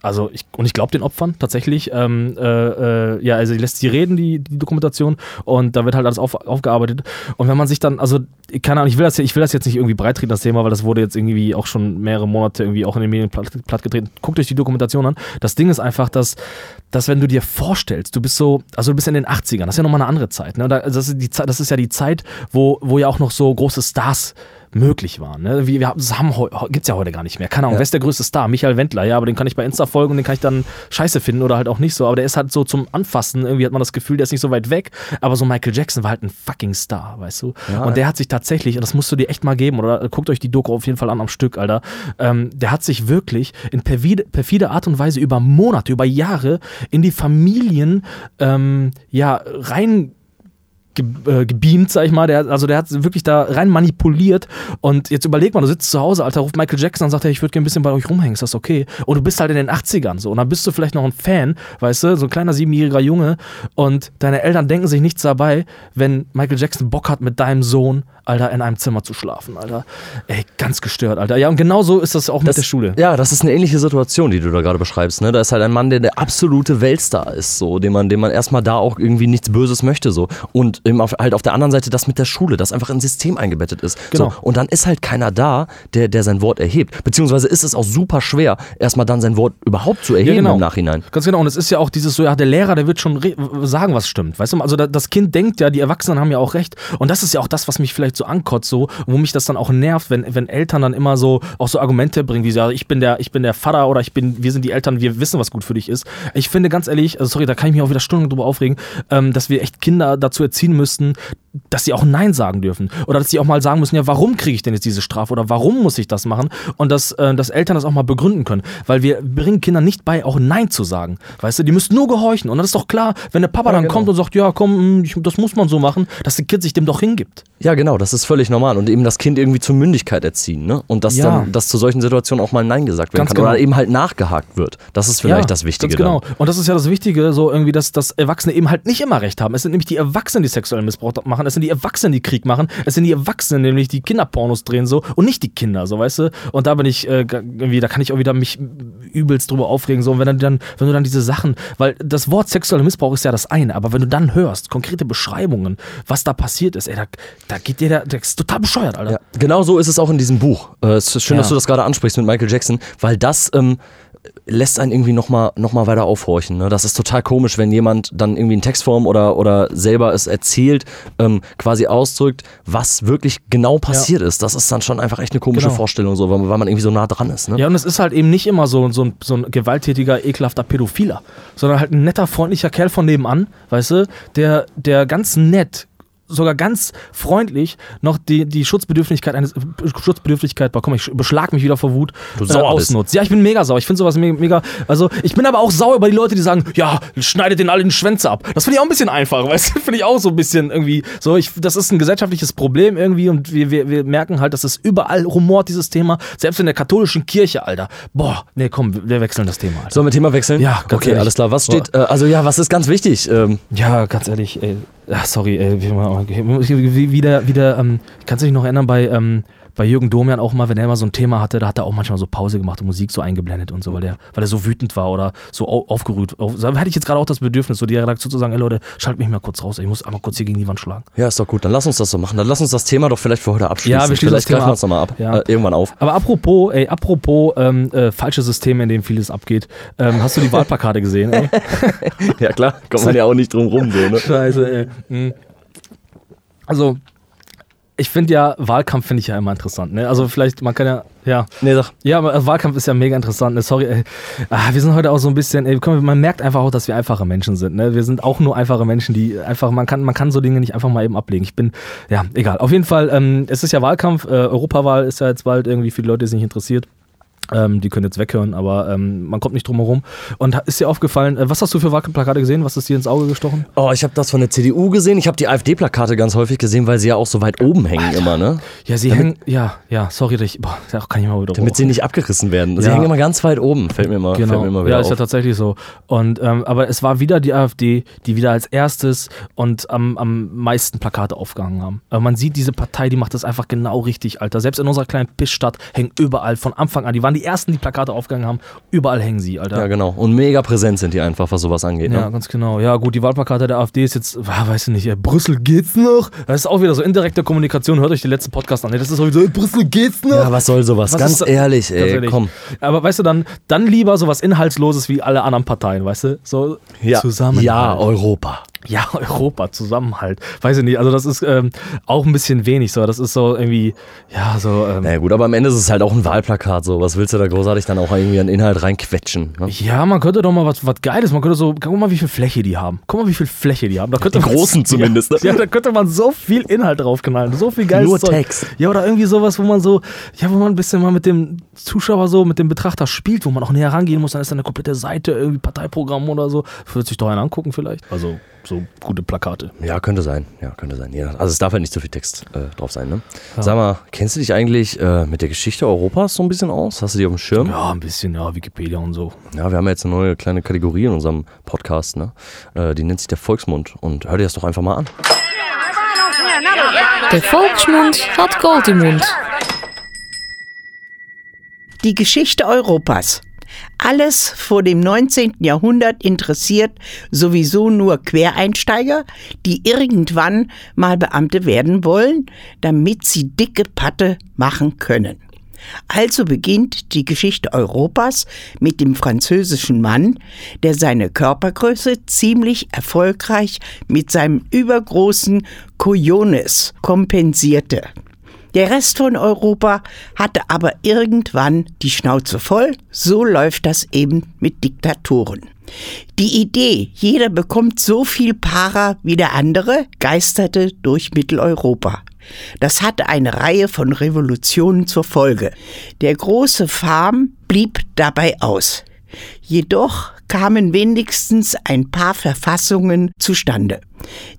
D: also ich, und ich glaube den Opfern tatsächlich. Ähm, äh, äh, ja, also die lässt sie reden, die, die Dokumentation, und da wird halt alles auf, aufgearbeitet. Und wenn man sich dann, also, keine Ahnung, ich will das, ich will das jetzt nicht irgendwie breitreten, das Thema, weil das wurde jetzt irgendwie auch schon mehrere Monate irgendwie auch in den Medien platt, plattgetreten. Guckt euch die Dokumentation an. Das Ding ist einfach, dass, dass wenn du dir vorstellst, du bist so, also du bist in den 80ern, das ist ja nochmal eine andere Zeit. Ne? Also das, ist die das ist ja die Zeit, wo, wo ja auch noch so große Stars möglich waren. Ne? Wie, wir haben, gibt es ja heute gar nicht mehr. Keine Ahnung, wer ist der größte Star? Michael Wendler, ja, aber den kann ich bei Insta folgen und den kann ich dann scheiße finden oder halt auch nicht so. Aber der ist halt so zum Anfassen, irgendwie hat man das Gefühl, der ist nicht so weit weg. Aber so Michael Jackson war halt ein fucking Star, weißt du? und der hat sich tatsächlich, und das musst du dir echt mal geben, oder guckt euch die Doku auf jeden Fall an am Stück, Alter. Ähm, der hat sich wirklich in perfide, perfide Art und Weise über Monate, über Jahre in die Familien ähm, ja, rein ge äh, gebeamt, sag ich mal. Der, also der hat wirklich da rein manipuliert. Und jetzt überleg mal, du sitzt zu Hause, Alter, ruft Michael Jackson und sagt, hey, ich würde gerne ein bisschen bei euch rumhängen, ist das okay? Und du bist halt in den 80ern so. Und dann bist du vielleicht noch ein Fan, weißt du, so ein kleiner siebenjähriger Junge. Und deine Eltern denken sich nichts dabei, wenn Michael Jackson Bock hat, mit deinem Sohn, Alter, in einem Zimmer zu schlafen, Alter. Ey, ganz gestört, Alter. Ja, und genau so ist das auch mit der Schule.
C: Ja, das ist eine ähnliche Situation, die du da gerade beschreibst. Ne? Da ist halt ein Mann, der der absolute Weltstar ist, so, dem man, dem man erstmal da auch irgendwie nichts Böses möchte. So. Und eben auf, halt auf der anderen Seite das mit der Schule, das einfach ins System eingebettet ist.
D: Genau.
C: So. Und dann ist halt keiner da, der, der sein Wort erhebt. Beziehungsweise ist es auch super schwer, erstmal dann sein Wort überhaupt zu erheben
D: genau.
C: im Nachhinein.
D: Ganz genau. Und es ist ja auch dieses so, ja, der Lehrer, der wird schon sagen, was stimmt. Weißt du, also da, das Kind denkt ja, die Erwachsenen haben ja auch recht. Und das ist ja auch das, was mich vielleicht so ankotzt, so, wo mich das dann auch nervt, wenn, wenn Eltern dann immer so auch so Argumente bringen, wie so, ich bin der, ich bin der Vater oder ich bin, wir sind die Eltern, wir wissen, was gut für dich ist. Ich finde ganz ehrlich, also sorry, da kann ich mich auch wieder Stunden drüber aufregen, ähm, dass wir echt Kinder dazu erziehen müssten, dass sie auch Nein sagen dürfen. Oder dass sie auch mal sagen müssen, ja, warum kriege ich denn jetzt diese Strafe oder warum muss ich das machen? Und dass, äh, dass Eltern das auch mal begründen können. Weil wir bringen Kindern nicht bei, auch Nein zu sagen. Weißt du, die müssen nur gehorchen. Und dann ist doch klar, wenn der Papa dann
C: genau.
D: kommt und sagt, ja, komm, hm, das muss man so machen, dass der Kind sich dem doch hingibt.
C: Ja, genau, das ist völlig normal. Und eben das Kind irgendwie zur Mündigkeit erziehen, ne? Und dass
D: Ja.
C: dann, dass zu solchen Situationen auch mal Nein gesagt werden
D: Ganz
C: kann. Oder
D: genau.
C: eben halt nachgehakt wird. Das ist vielleicht das Wichtige.
D: Ganz genau.
C: Dann.
D: Und das ist ja das Wichtige, so irgendwie, dass, dass Erwachsene eben halt nicht immer recht haben. Es sind nämlich die Erwachsenen, die sexuellen Missbrauch machen. Es sind die Erwachsenen, die Krieg machen. Es sind die Erwachsenen, nämlich die Kinderpornos drehen so und nicht die Kinder, so weißt du. Und da bin ich äh, irgendwie, da kann ich auch wieder mich übelst drüber aufregen. So, und wenn du dann, wenn du dann diese Sachen, weil das Wort sexueller Missbrauch ist ja das eine, aber wenn du dann hörst, konkrete Beschreibungen, was da passiert ist, ey, da, da geht dir der, der ist total bescheuert, Alter.
C: Ja, genau so ist es auch in diesem Buch. Äh, es ist schön,
D: Ja.
C: dass du das gerade ansprichst mit Michael Jackson, weil das ähm, lässt einen irgendwie nochmal noch mal weiter aufhorchen. Ne? Das ist total komisch, wenn jemand dann irgendwie in Textform oder, oder selber es erzählt, ähm, quasi ausdrückt, was wirklich genau passiert ist. Das ist dann schon einfach echt eine komische
D: Genau.
C: Vorstellung, so, weil, weil man irgendwie so nah dran ist. Ne?
D: Ja, und es ist halt eben nicht immer so, so, ein, so ein gewalttätiger, ekelhafter Pädophiler, sondern halt ein netter, freundlicher Kerl von nebenan, weißt du, der, der ganz nett, sogar ganz freundlich noch die, die Schutzbedürftigkeit eines Schutzbedürftigkeit, boah, komm, ich beschlag mich wieder vor Wut,
C: Du
D: äh, ausnutzt. Ja, ich bin mega sauer. Ich finde sowas mega, mega, also ich bin aber auch sauer über die Leute, die sagen, ja, schneidet den alle den Schwänze ab. Das finde ich auch ein bisschen einfach, weißt du, finde ich auch so ein bisschen irgendwie so, ich, das ist ein gesellschaftliches Problem irgendwie und wir, wir, wir merken halt, dass es überall rumort, dieses Thema, selbst in der katholischen Kirche, Alter. Boah, nee, komm, wir- wir wechseln das Thema, Alter.
C: Sollen wir Thema wechseln?
D: Ja, ganz
C: Okay,
D: ehrlich.
C: alles klar. Was steht, äh, also ja, was ist ganz wichtig? Ähm,
D: Ja, ganz ehrlich, ey. Ach, sorry, wie, wieder, wieder, ähm, kannst du dich noch erinnern bei, ähm, bei Jürgen Domian auch mal, wenn er mal so ein Thema hatte, da hat er auch manchmal so Pause gemacht und Musik so eingeblendet und so, weil er, weil er so wütend war oder so au aufgerührt. Auf, da hätte ich jetzt gerade auch das Bedürfnis, so die Redaktion zu sagen, ey Leute, schalt mich mal kurz raus, ich muss einmal kurz hier gegen die Wand schlagen.
C: ja, ist doch gut. Dann lass uns das so machen. Dann lass uns das Thema doch vielleicht für heute abschließen.
D: Ja, wir schließen
C: vielleicht
D: das Thema
C: greifen wir uns nochmal ab.
D: Ja.
C: Äh, irgendwann auf.
D: Aber apropos, ey, apropos ähm, äh, falsche Systeme, in denen vieles abgeht, ähm, hast du die Wahlplakate gesehen, ey?
C: Ja klar, kommt man ja auch nicht drum rum. So, ne?
D: Scheiße, ey. Mhm. Also, ich finde ja, Wahlkampf finde ich ja immer interessant. Ne? Also vielleicht, man kann ja, ja.
C: Nee, sag.
D: Ja, aber Wahlkampf ist ja mega interessant. Ne? Sorry, ey. Ah, wir sind heute auch so ein bisschen, ey, komm, man merkt einfach auch, dass wir einfache Menschen sind. Ne? Wir sind auch nur einfache Menschen, die einfach, man kann, man kann so Dinge nicht einfach mal eben ablegen. Ich bin, ja, egal. Auf jeden Fall, ähm, es ist ja Wahlkampf, äh, Europawahl ist ja jetzt bald irgendwie viele Leute, es nicht interessiert. Ähm, die können jetzt weghören, aber ähm, man kommt nicht drum herum. Und ist dir aufgefallen, äh, was hast du für Wahlplakate gesehen? Was ist dir ins Auge gestochen?
C: Oh, ich habe das von der CDU gesehen. Ich habe die AfD-Plakate ganz häufig gesehen, weil sie ja auch so weit oben hängen immer, ne?
D: Ja, sie hängen, ja, ja, sorry, ich, boah, kann ich mal wieder
C: Damit
D: hoch.
C: sie nicht abgerissen werden. Sie
D: Ja.
C: hängen immer ganz weit oben, fällt mir immer, fällt
D: Genau,
C: mir immer wieder
D: ja, ist ja
C: auf.
D: tatsächlich so. Und, ähm, aber es war wieder die AfD, die wieder als erstes und am, am meisten Plakate aufgehangen haben. Aber man sieht, diese Partei, die macht das einfach genau richtig, Alter. Selbst in unserer kleinen Pissstadt hängen überall von Anfang an. Die waren die ersten, die Plakate aufgehangen haben. Überall hängen sie, Alter.
C: Ja, genau. Und mega präsent sind die einfach, was sowas angeht.
D: Ja,
C: Ne?
D: ganz genau. Ja, gut, die Wahlplakate der AfD ist jetzt, ah, weiß ich nicht, ey, Brüssel geht's noch? Das ist auch wieder so indirekte Kommunikation. Hört euch die letzten Podcast an. ey, Das ist sowieso, Brüssel geht's noch?
C: Ja, was soll sowas?
D: Was
C: ganz ehrlich, ey,
D: Ganz ehrlich.
C: komm.
D: Aber weißt du, dann, dann lieber sowas Inhaltsloses wie alle anderen Parteien, weißt du? So
C: Ja,
D: Zusammenhalt.
C: ja Europa.
D: Ja, Europa, Zusammenhalt. Weiß ich nicht, also das ist ähm, auch ein bisschen wenig so. Das ist so irgendwie, ja, so. Ähm,
C: Naja gut, aber am Ende ist es halt auch ein Wahlplakat so. Was willst du da großartig dann auch irgendwie an Inhalt reinquetschen? Ne?
D: ja, man könnte doch mal was, was Geiles, man könnte so, guck mal, wie viel Fläche die haben. Guck mal, wie viel Fläche die haben. Da könnte
C: Die
D: man-
C: großen zumindest, ne?
D: Ja, ja, da könnte man so viel Inhalt draufknallen, so viel geiles
C: Nur
D: Zeug.
C: Text.
D: Ja, oder irgendwie sowas, wo man so, ja, wo man ein bisschen mal mit dem Zuschauer so, mit dem Betrachter spielt, wo man auch näher rangehen muss, dann ist da eine komplette Seite, irgendwie Parteiprogramm oder so. Wird sich doch einer angucken vielleicht. Also, so gute Plakate.
C: Ja, könnte sein. Ja, könnte sein. Ja, also es darf halt nicht so viel Text äh, drauf sein, ne? Sag mal, kennst du dich eigentlich äh, mit der Geschichte Europas so ein bisschen aus? Hast du die auf dem Schirm?
D: Ja, ein bisschen, ja, Wikipedia und so.
C: Ja, wir haben ja jetzt eine neue kleine Kategorie in unserem Podcast, ne? Äh, die nennt sich der Volksmund. Und hör dir das doch einfach mal an.
B: Der Volksmund hat Gold im Mund.
A: Die Geschichte Europas. Alles vor dem 19. Jahrhundert interessiert sowieso nur Quereinsteiger, die irgendwann mal Beamte werden wollen, damit sie dicke Patte machen können. Also beginnt die Geschichte Europas mit dem französischen Mann, der seine Körpergröße ziemlich erfolgreich mit seinem übergroßen Cojones kompensierte. Der Rest von Europa hatte aber irgendwann die Schnauze voll. So läuft das eben mit Diktatoren. Die Idee, jeder bekommt so viel Para wie der andere, geisterte durch Mitteleuropa. Das hatte eine Reihe von Revolutionen zur Folge. Der große Farm blieb dabei aus. Jedoch kamen wenigstens ein paar Verfassungen zustande.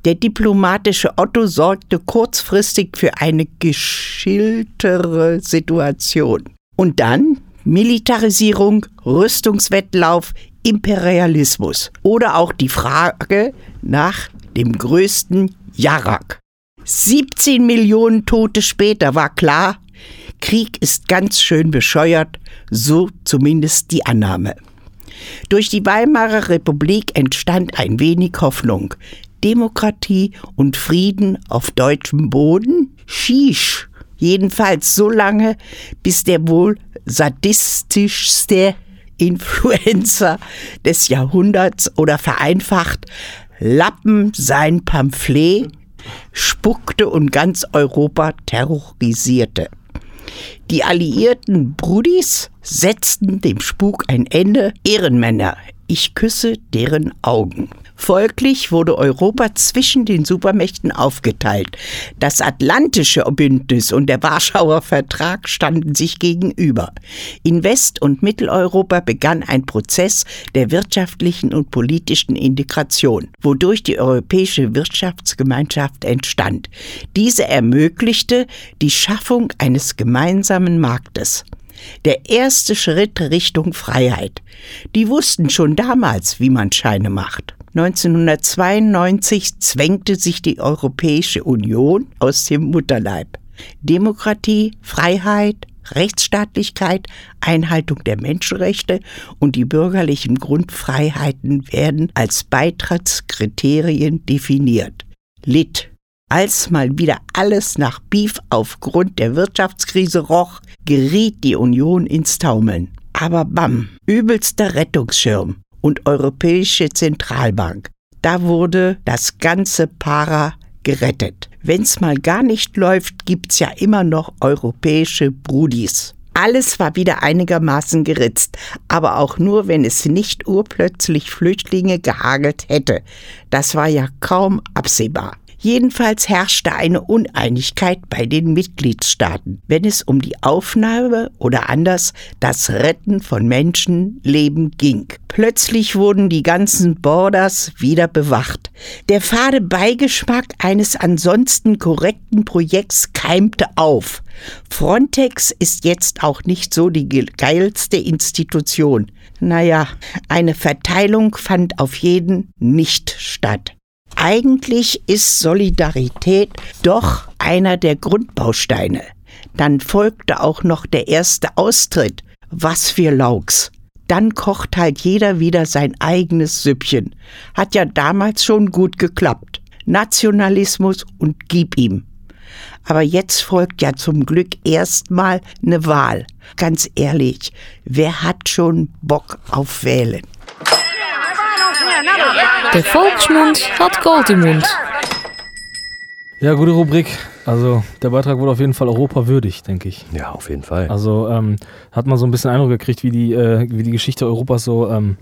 A: Der diplomatische Otto sorgte kurzfristig für eine geschiltere Situation. Und dann Militarisierung, Rüstungswettlauf, Imperialismus oder auch die Frage nach dem größten Jarak. 17 Millionen Tote später war klar, Krieg ist ganz schön bescheuert, so zumindest die Annahme. Durch die Weimarer Republik entstand ein wenig Hoffnung. Demokratie und Frieden auf deutschem Boden? Shish. Jedenfalls so lange, bis der wohl sadistischste Influencer des Jahrhunderts oder vereinfacht Lappen sein Pamphlet spuckte und ganz Europa terrorisierte. Die alliierten Brudis setzten dem Spuk ein Ende. Ehrenmänner, ich küsse deren Augen. Folglich wurde Europa zwischen den Supermächten aufgeteilt. Das Atlantische Bündnis und der Warschauer Vertrag standen sich gegenüber. In West- und Mitteleuropa begann ein Prozess der wirtschaftlichen und politischen Integration, wodurch die Europäische Wirtschaftsgemeinschaft entstand. Diese ermöglichte die Schaffung eines gemeinsamen Marktes. Der erste Schritt Richtung Freiheit. Die wussten schon damals, wie man Scheine macht. 1992 zwängte sich die Europäische Union aus dem Mutterleib. Demokratie, Freiheit, Rechtsstaatlichkeit, Einhaltung der Menschenrechte und die bürgerlichen Grundfreiheiten werden als Beitrittskriterien definiert. Lit. Als mal wieder alles nach Beef aufgrund der Wirtschaftskrise roch, geriet die Union ins Taumeln. Aber bam, übelster Rettungsschirm und Europäische Zentralbank. Da wurde das ganze Para gerettet. Wenn's mal gar nicht läuft, gibt's ja immer noch europäische Brudis. Alles war wieder einigermaßen geritzt, aber auch nur, wenn es nicht urplötzlich Flüchtlinge gehagelt hätte. Das war ja kaum absehbar. Jedenfalls herrschte eine Uneinigkeit bei den Mitgliedstaaten, wenn es um die Aufnahme oder anders das Retten von Menschenleben ging. Plötzlich wurden die ganzen Borders wieder bewacht. Der fade Beigeschmack eines ansonsten korrekten Projekts keimte auf. Frontex ist jetzt auch nicht so die geilste Institution. Naja, eine Verteilung fand auf jeden nicht statt. Eigentlich ist Solidarität doch einer der Grundbausteine. Dann folgte auch noch der erste Austritt. Was für Lauks. Dann kocht halt jeder wieder sein eigenes Süppchen. Hat ja damals schon gut geklappt. Nationalismus und gib ihm. Aber jetzt folgt ja zum Glück erstmal eine Wahl. Ganz ehrlich, wer hat schon Bock auf Wählen?
B: Der Volksmund hat Gold im Mund.
D: Ja, gute Rubrik. Also der Beitrag wurde auf jeden Fall Europa würdig, denke ich.
C: Ja, auf jeden Fall.
D: Also ähm, hat man so ein bisschen Eindruck gekriegt, wie die, äh, wie die Geschichte Europas so ähm,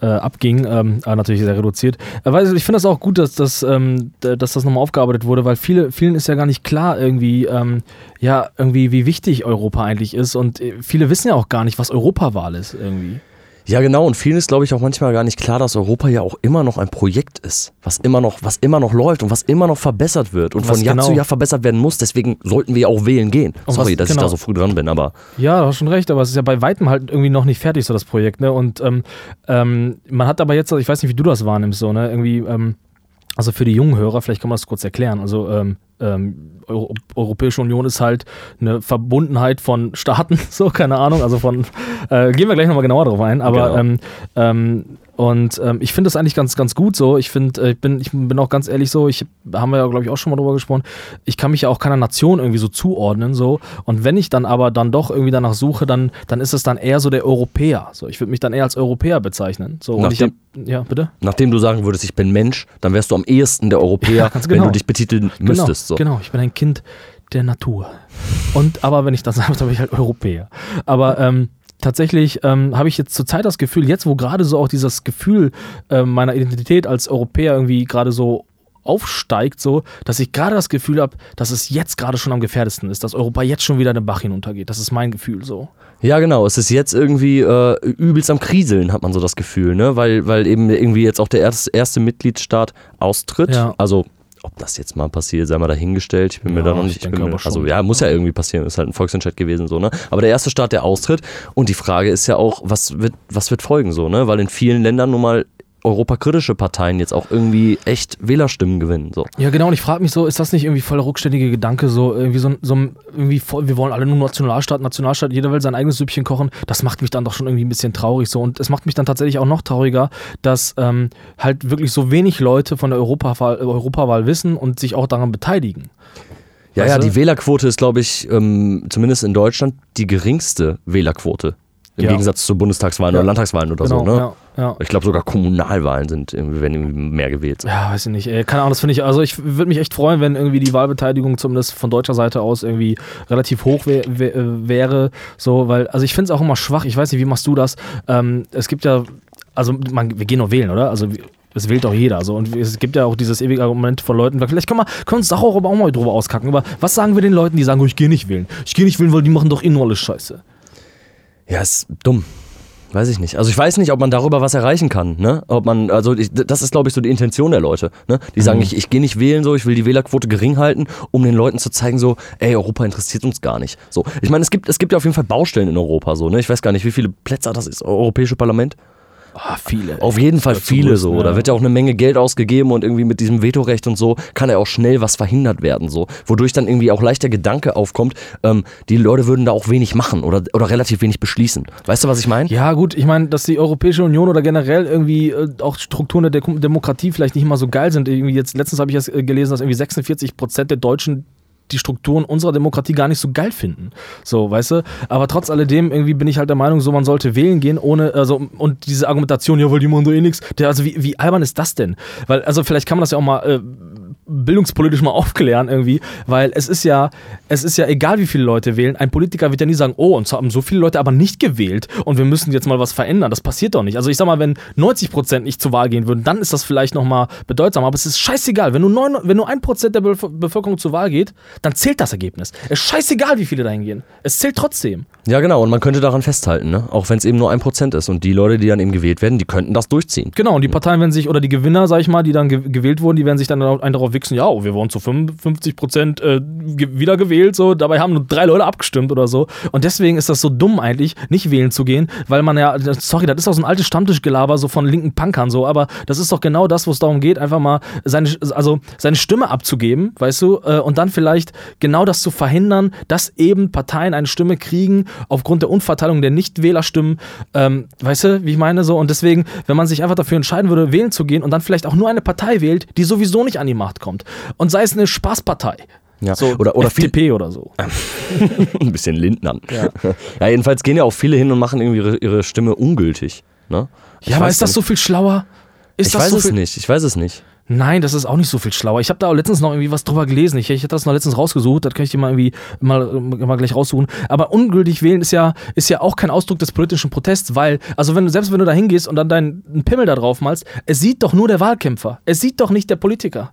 D: äh, abging. Ähm, aber natürlich sehr reduziert. Äh, weil ich finde das auch gut, dass das, ähm, dass das nochmal aufgearbeitet wurde, weil viele, vielen ist ja gar nicht klar irgendwie, ähm, ja, irgendwie, wie wichtig Europa eigentlich ist. Und äh, viele wissen ja auch gar nicht, was Europawahl ist irgendwie.
C: Ja, genau. Und vielen ist, glaube ich, auch manchmal gar nicht klar, dass Europa ja auch immer noch ein Projekt ist, was immer noch, was immer noch läuft und was immer noch verbessert wird und
D: Was
C: von Jahr
D: genau?
C: zu Jahr verbessert werden muss. Deswegen sollten wir ja auch wählen gehen.
D: Und
C: Sorry,
D: was-
C: dass ich
D: genau.
C: da so früh dran bin, aber
D: Ja, du hast schon recht, aber es ist ja bei weitem halt irgendwie noch nicht fertig, so das Projekt, ne? Und ähm, ähm, man hat aber jetzt, ich weiß nicht, wie du das wahrnimmst, so, ne? Irgendwie, ähm, also für die jungen Hörer, vielleicht kann man das kurz erklären. Also ähm, ähm, Euro Europäische Union ist halt eine Verbundenheit von Staaten, so, keine Ahnung, also von, äh, gehen wir gleich nochmal genauer drauf ein, aber
C: Genau.
D: ähm, ähm, und ähm, ich finde das eigentlich ganz, ganz gut so. Ich finde, äh, ich bin, ich bin auch ganz ehrlich so, ich haben wir ja, glaube ich, auch schon mal drüber gesprochen, ich kann mich ja auch keiner Nation irgendwie so zuordnen, so. Und wenn ich dann aber dann doch irgendwie danach suche, dann, dann ist es dann eher so der Europäer. So, ich würde mich dann eher als Europäer bezeichnen. So, und ich hab,
C: Nachdem-
D: ja, bitte?
C: nachdem du sagen würdest, ich bin Mensch, dann wärst du am ehesten der Europäer, wenn
D: genau.
C: du dich betiteln müsstest. So.
D: Genau, ich bin ein Kind der Natur. Und aber wenn ich das sage, dann bin ich halt Europäer. Aber ähm, tatsächlich ähm, habe ich jetzt zurzeit das Gefühl, jetzt wo gerade so auch dieses Gefühl äh, meiner Identität als Europäer irgendwie gerade so aufsteigt, so, dass ich gerade das Gefühl habe, dass es jetzt gerade schon am gefährdesten ist, dass Europa jetzt schon wieder den Bach hinuntergeht. Das ist mein Gefühl so.
C: Ja, genau. Es ist jetzt irgendwie äh, übelst am Kriseln, hat man so das Gefühl, ne? Weil, weil eben irgendwie jetzt auch der erste, erste Mitgliedstaat austritt.
D: Ja.
C: Also, ob das jetzt mal passiert, sei mal dahingestellt. Ich bin mir
D: Ja,
C: da noch
D: ich
C: nicht. Mir, also, ja, muss ja irgendwie passieren. Ist halt ein Volksentscheid gewesen, so, ne? Aber der erste Staat, der austritt. Und die Frage ist ja auch, was wird, was wird folgen, so, ne? Weil in vielen Ländern nun mal europakritische Parteien jetzt auch irgendwie echt Wählerstimmen gewinnen, so.
D: Ja, genau, und ich frage mich so, ist das nicht irgendwie voll der rückständige Gedanke, so irgendwie so, so irgendwie voll, wir wollen alle nur Nationalstaat, Nationalstaat, jeder will sein eigenes Süppchen kochen, das macht mich dann doch schon irgendwie ein bisschen traurig so und es macht mich dann tatsächlich auch noch trauriger, dass ähm, halt wirklich so wenig Leute von der Europawahl, Europawahl wissen und sich auch daran beteiligen.
C: Ja,
D: Weißt
C: ja,
D: du?
C: die Wählerquote ist, glaube ich, ähm, zumindest in Deutschland die geringste Wählerquote. Im
D: Ja.
C: Gegensatz zu Bundestagswahlen
D: Ja.
C: oder Landtagswahlen oder
D: genau,
C: so, ne?
D: ja.
C: Ich glaube sogar Kommunalwahlen sind werden mehr gewählt.
D: Ja, weiß ich nicht. Ey, keine Ahnung, das finde ich, also ich würde mich echt freuen, wenn irgendwie die Wahlbeteiligung zumindest von deutscher Seite aus irgendwie relativ hoch wä wä äh, wäre. So, weil, also ich finde es auch immer schwach. Ich weiß nicht, wie machst du das? Ähm, es gibt ja, also man, wir gehen doch wählen, oder? Also es wählt doch jeder. So. Und es gibt ja auch dieses ewige Argument von Leuten, vielleicht können wir, können wir uns auch, auch mal drüber auskacken. Aber was sagen wir den Leuten, die sagen, oh, ich gehe nicht wählen? Ich gehe nicht wählen, weil die machen doch eh nur alles Scheiße.
C: Ja, ist dumm. Weiß ich nicht. Also ich weiß nicht, ob man darüber was erreichen kann. Ne? Ob man, also ich, das ist, glaube ich, so die Intention der Leute. Ne? Die sagen, ich, ich gehe nicht wählen, so, ich will die Wählerquote gering halten, um den Leuten zu zeigen, so, ey, Europa interessiert uns gar nicht. So, ich meine, es gibt, es gibt ja auf jeden Fall Baustellen in Europa, so, ne? Ich weiß gar nicht, wie viele Plätze hat das ist, Europäische Parlament?
D: Ah, viele.
C: Auf jeden Fall viele so.
D: ja.
C: Da wird ja auch eine Menge Geld ausgegeben und irgendwie mit diesem Vetorecht und so kann ja auch schnell was verhindert werden. So. Wodurch dann irgendwie auch leicht der Gedanke aufkommt, ähm, die Leute würden da auch wenig machen oder, oder relativ wenig beschließen. Weißt du, was ich meine?
D: Ja, gut, ich meine, dass die Europäische Union oder generell irgendwie äh, auch Strukturen der Demokratie vielleicht nicht mal so geil sind. Irgendwie jetzt, letztens habe ich jetzt äh, gelesen, dass irgendwie 46 Prozent der Deutschen die Strukturen unserer Demokratie gar nicht so geil finden. So, weißt du? Aber trotz alledem, irgendwie bin ich halt der Meinung, so man sollte wählen gehen, ohne, also, und diese Argumentation, ja, weil die machen doch eh nichts. Der, also, wie, wie albern ist das denn? Weil, also, vielleicht kann man das ja auch mal äh, bildungspolitisch mal aufklären irgendwie, weil es ist ja, es ist ja egal, wie viele Leute wählen. Ein Politiker wird ja nie sagen, oh, uns haben so viele Leute aber nicht gewählt und wir müssen jetzt mal was verändern. Das passiert doch nicht. Also ich sag mal, wenn 90 Prozent nicht zur Wahl gehen würden, dann ist das vielleicht noch mal bedeutsam. Aber es ist scheißegal. Wenn nur, neun, wenn nur ein Prozent der Bevölker- Bevölkerung zur Wahl geht, dann zählt das Ergebnis. Es ist scheißegal, wie viele dahin gehen. Es zählt trotzdem.
C: Ja, genau. Und man könnte daran festhalten, ne? auch wenn es eben nur ein Prozent ist. Und die Leute, die dann eben gewählt werden, die könnten das durchziehen.
D: Genau, und die Parteien werden sich, oder die Gewinner, sag ich mal, die dann ge gewählt wurden, die werden sich dann einen darauf wichsen, ja, oh, wir wurden zu 55 Prozent äh, ge- wieder gewählt, so, dabei haben nur drei Leute abgestimmt oder so. Und deswegen ist das so dumm eigentlich, nicht wählen zu gehen, weil man ja, sorry, das ist auch so ein altes Stammtischgelaber, so von linken Punkern, so, aber das ist doch genau das, wo es darum geht, einfach mal seine, also seine Stimme abzugeben, weißt du, äh, und dann vielleicht genau das zu verhindern, dass eben Parteien eine Stimme kriegen aufgrund der Unverteilung der Nichtwählerstimmen, ähm, weißt du, wie ich meine, so, und deswegen, wenn man sich einfach dafür entscheiden würde, wählen zu gehen und dann vielleicht auch nur eine Partei wählt, die sowieso nicht an die Macht kommt. Und sei es eine Spaßpartei.
C: Ja.
D: So,
C: oder oder viel,
D: FDP oder so.
C: ein bisschen Lindnern.
D: Ja.
C: ja, jedenfalls gehen ja auch viele hin und machen irgendwie ihre, ihre Stimme ungültig. Ne? Ich
D: Ja, aber ist das
C: nicht.
D: so viel schlauer? Ist
C: Ich weiß
D: so
C: es
D: viel
C: nicht. Ich weiß es nicht.
D: Nein, das ist auch nicht so viel schlauer. Ich habe da auch letztens noch irgendwie was drüber gelesen. Ich, ich hatte das noch letztens rausgesucht, das kann ich dir mal irgendwie mal, mal gleich raussuchen. Aber ungültig wählen ist ja, ist ja auch kein Ausdruck des politischen Protests, weil, also wenn du, selbst wenn du da hingehst und dann deinen Pimmel da drauf malst, es sieht doch nur der Wahlkämpfer. Es sieht doch nicht der Politiker.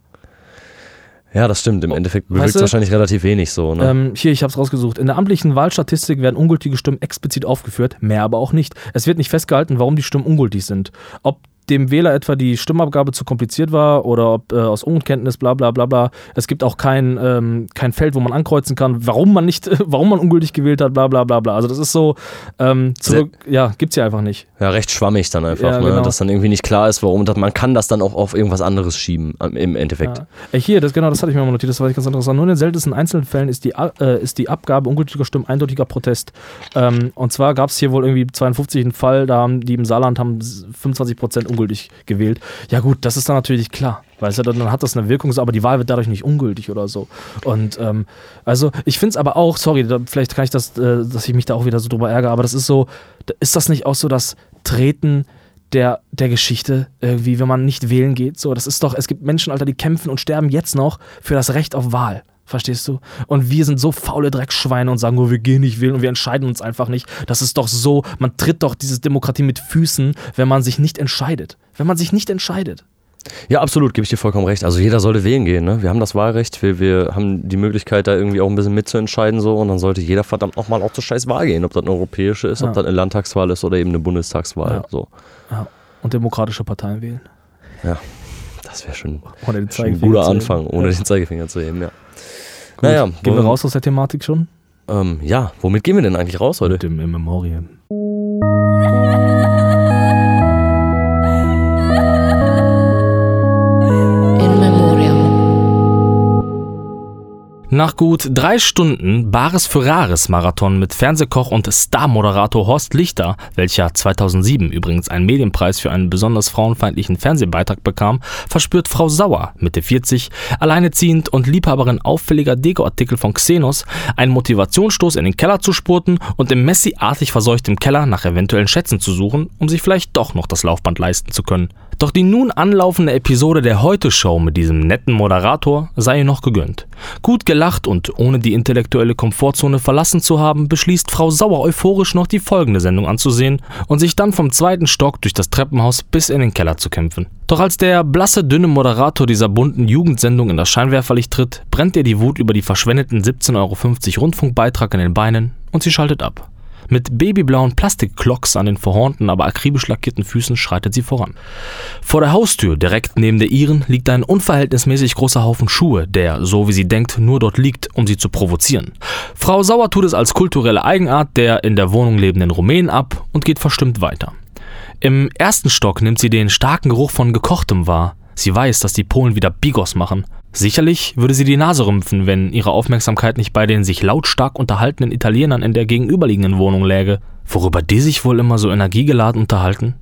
C: Ja, das stimmt. Im Endeffekt bewegt es
D: du-
C: wahrscheinlich relativ wenig so. Ne?
D: Ähm, hier, ich habe es rausgesucht. In der amtlichen Wahlstatistik werden ungültige Stimmen explizit aufgeführt, mehr aber auch nicht. Es wird nicht festgehalten, warum die Stimmen ungültig sind. Ob dem Wähler etwa die Stimmabgabe zu kompliziert war oder ob äh, aus Unkenntnis, bla bla bla bla. Es gibt auch kein, ähm, kein Feld, wo man ankreuzen kann, warum man nicht, warum man ungültig gewählt hat, bla bla bla bla. Also das ist so, ähm, zurück, ja, gibt's ja einfach nicht.
C: ja, recht schwammig dann einfach,
D: Ja,
C: ne?
D: genau.
C: dass dann irgendwie nicht klar ist, warum man kann das dann auch auf irgendwas anderes schieben im Endeffekt.
D: Ja. Hier, das, genau, das hatte ich mir mal notiert, das war ganz interessant. Nur in den seltensten Einzelfällen ist die, äh, ist die Abgabe ungültiger Stimmen eindeutiger Protest. Ähm, und zwar gab es hier wohl irgendwie 52 einen Fall, da haben die im Saarland haben 25% ungültig gewählt. Ja gut, das ist dann natürlich klar. Weißt du, dann hat das eine Wirkung, aber die Wahl wird dadurch nicht ungültig oder so. Und ähm, also ich finde es aber auch, sorry, da, vielleicht kann ich das, äh, dass ich mich da auch wieder so drüber ärgere, aber das ist so, ist das nicht auch so das Treten der, der Geschichte, irgendwie, wenn man nicht wählen geht. So, das ist doch, es gibt Menschen, Alter, die kämpfen und sterben jetzt noch für das Recht auf Wahl. Verstehst du? Und wir sind so faule Dreckschweine und sagen, oh, wir gehen nicht wählen und wir entscheiden uns einfach nicht. Das ist doch so, man tritt doch diese Demokratie mit Füßen, wenn man sich nicht entscheidet. Wenn man sich nicht entscheidet.
C: Ja, absolut, gebe ich dir vollkommen recht. Also jeder sollte wählen gehen. Ne? Wir haben das Wahlrecht, wir, wir haben die Möglichkeit, da irgendwie auch ein bisschen mitzuentscheiden so und dann sollte jeder verdammt nochmal auch zur scheiß Wahl gehen, ob das eine europäische ist,
D: Ja.
C: ob das eine Landtagswahl ist oder eben eine Bundestagswahl.
D: Ja.
C: So.
D: Ja. Und demokratische Parteien wählen.
C: Das wäre schon, schon ein guter. Anfang, ohne
D: Ja.
C: den Zeigefinger zu heben, ja.
D: Gut.
C: Naja,
D: Gehen wir raus aus der Thematik schon?
C: Ähm, ja, womit gehen wir denn eigentlich raus heute?
D: Mit dem In Memoriam. Nach gut drei Stunden Bares für Rares Marathon mit Fernsehkoch und Star-Moderator Horst Lichter, welcher 2007 übrigens einen Medienpreis für einen besonders frauenfeindlichen Fernsehbeitrag bekam, verspürt Frau Sauer, Mitte 40, alleineziehend und Liebhaberin auffälliger Dekoartikel von Xenos, einen Motivationsstoß in den Keller zu spurten und im Messi-artig verseuchtem Keller nach eventuellen Schätzen zu suchen, um sich vielleicht doch noch das Laufband leisten zu können. Doch die nun anlaufende Episode der Heute-Show mit diesem netten Moderator sei ihr noch gegönnt. Gut gelacht und ohne die intellektuelle Komfortzone verlassen zu haben, beschließt Frau Sauer euphorisch noch die folgende Sendung anzusehen und sich dann vom zweiten Stock durch das Treppenhaus bis in den Keller zu kämpfen. Doch als der blasse, dünne Moderator dieser bunten Jugendsendung in das Scheinwerferlicht tritt, brennt ihr die Wut über die verschwendeten 17,50 Euro Rundfunkbeitrag in den Beinen und sie schaltet ab. Mit babyblauen Plastikklocks an den verhornten, aber akribisch lackierten Füßen schreitet sie voran. Vor der Haustür, direkt neben der ihren, liegt ein unverhältnismäßig großer Haufen Schuhe, der, so wie sie denkt, nur dort liegt, um sie zu provozieren. Frau Sauer tut es als kulturelle Eigenart der in der Wohnung lebenden Rumänen ab und geht verstimmt weiter. Im ersten Stock nimmt sie den starken Geruch von Gekochtem wahr. Sie weiß, dass die Polen wieder Bigos machen. Sicherlich würde sie die Nase rümpfen, wenn ihre Aufmerksamkeit nicht bei den sich lautstark unterhaltenen Italienern in der gegenüberliegenden Wohnung läge. Worüber die sich wohl immer so energiegeladen unterhalten?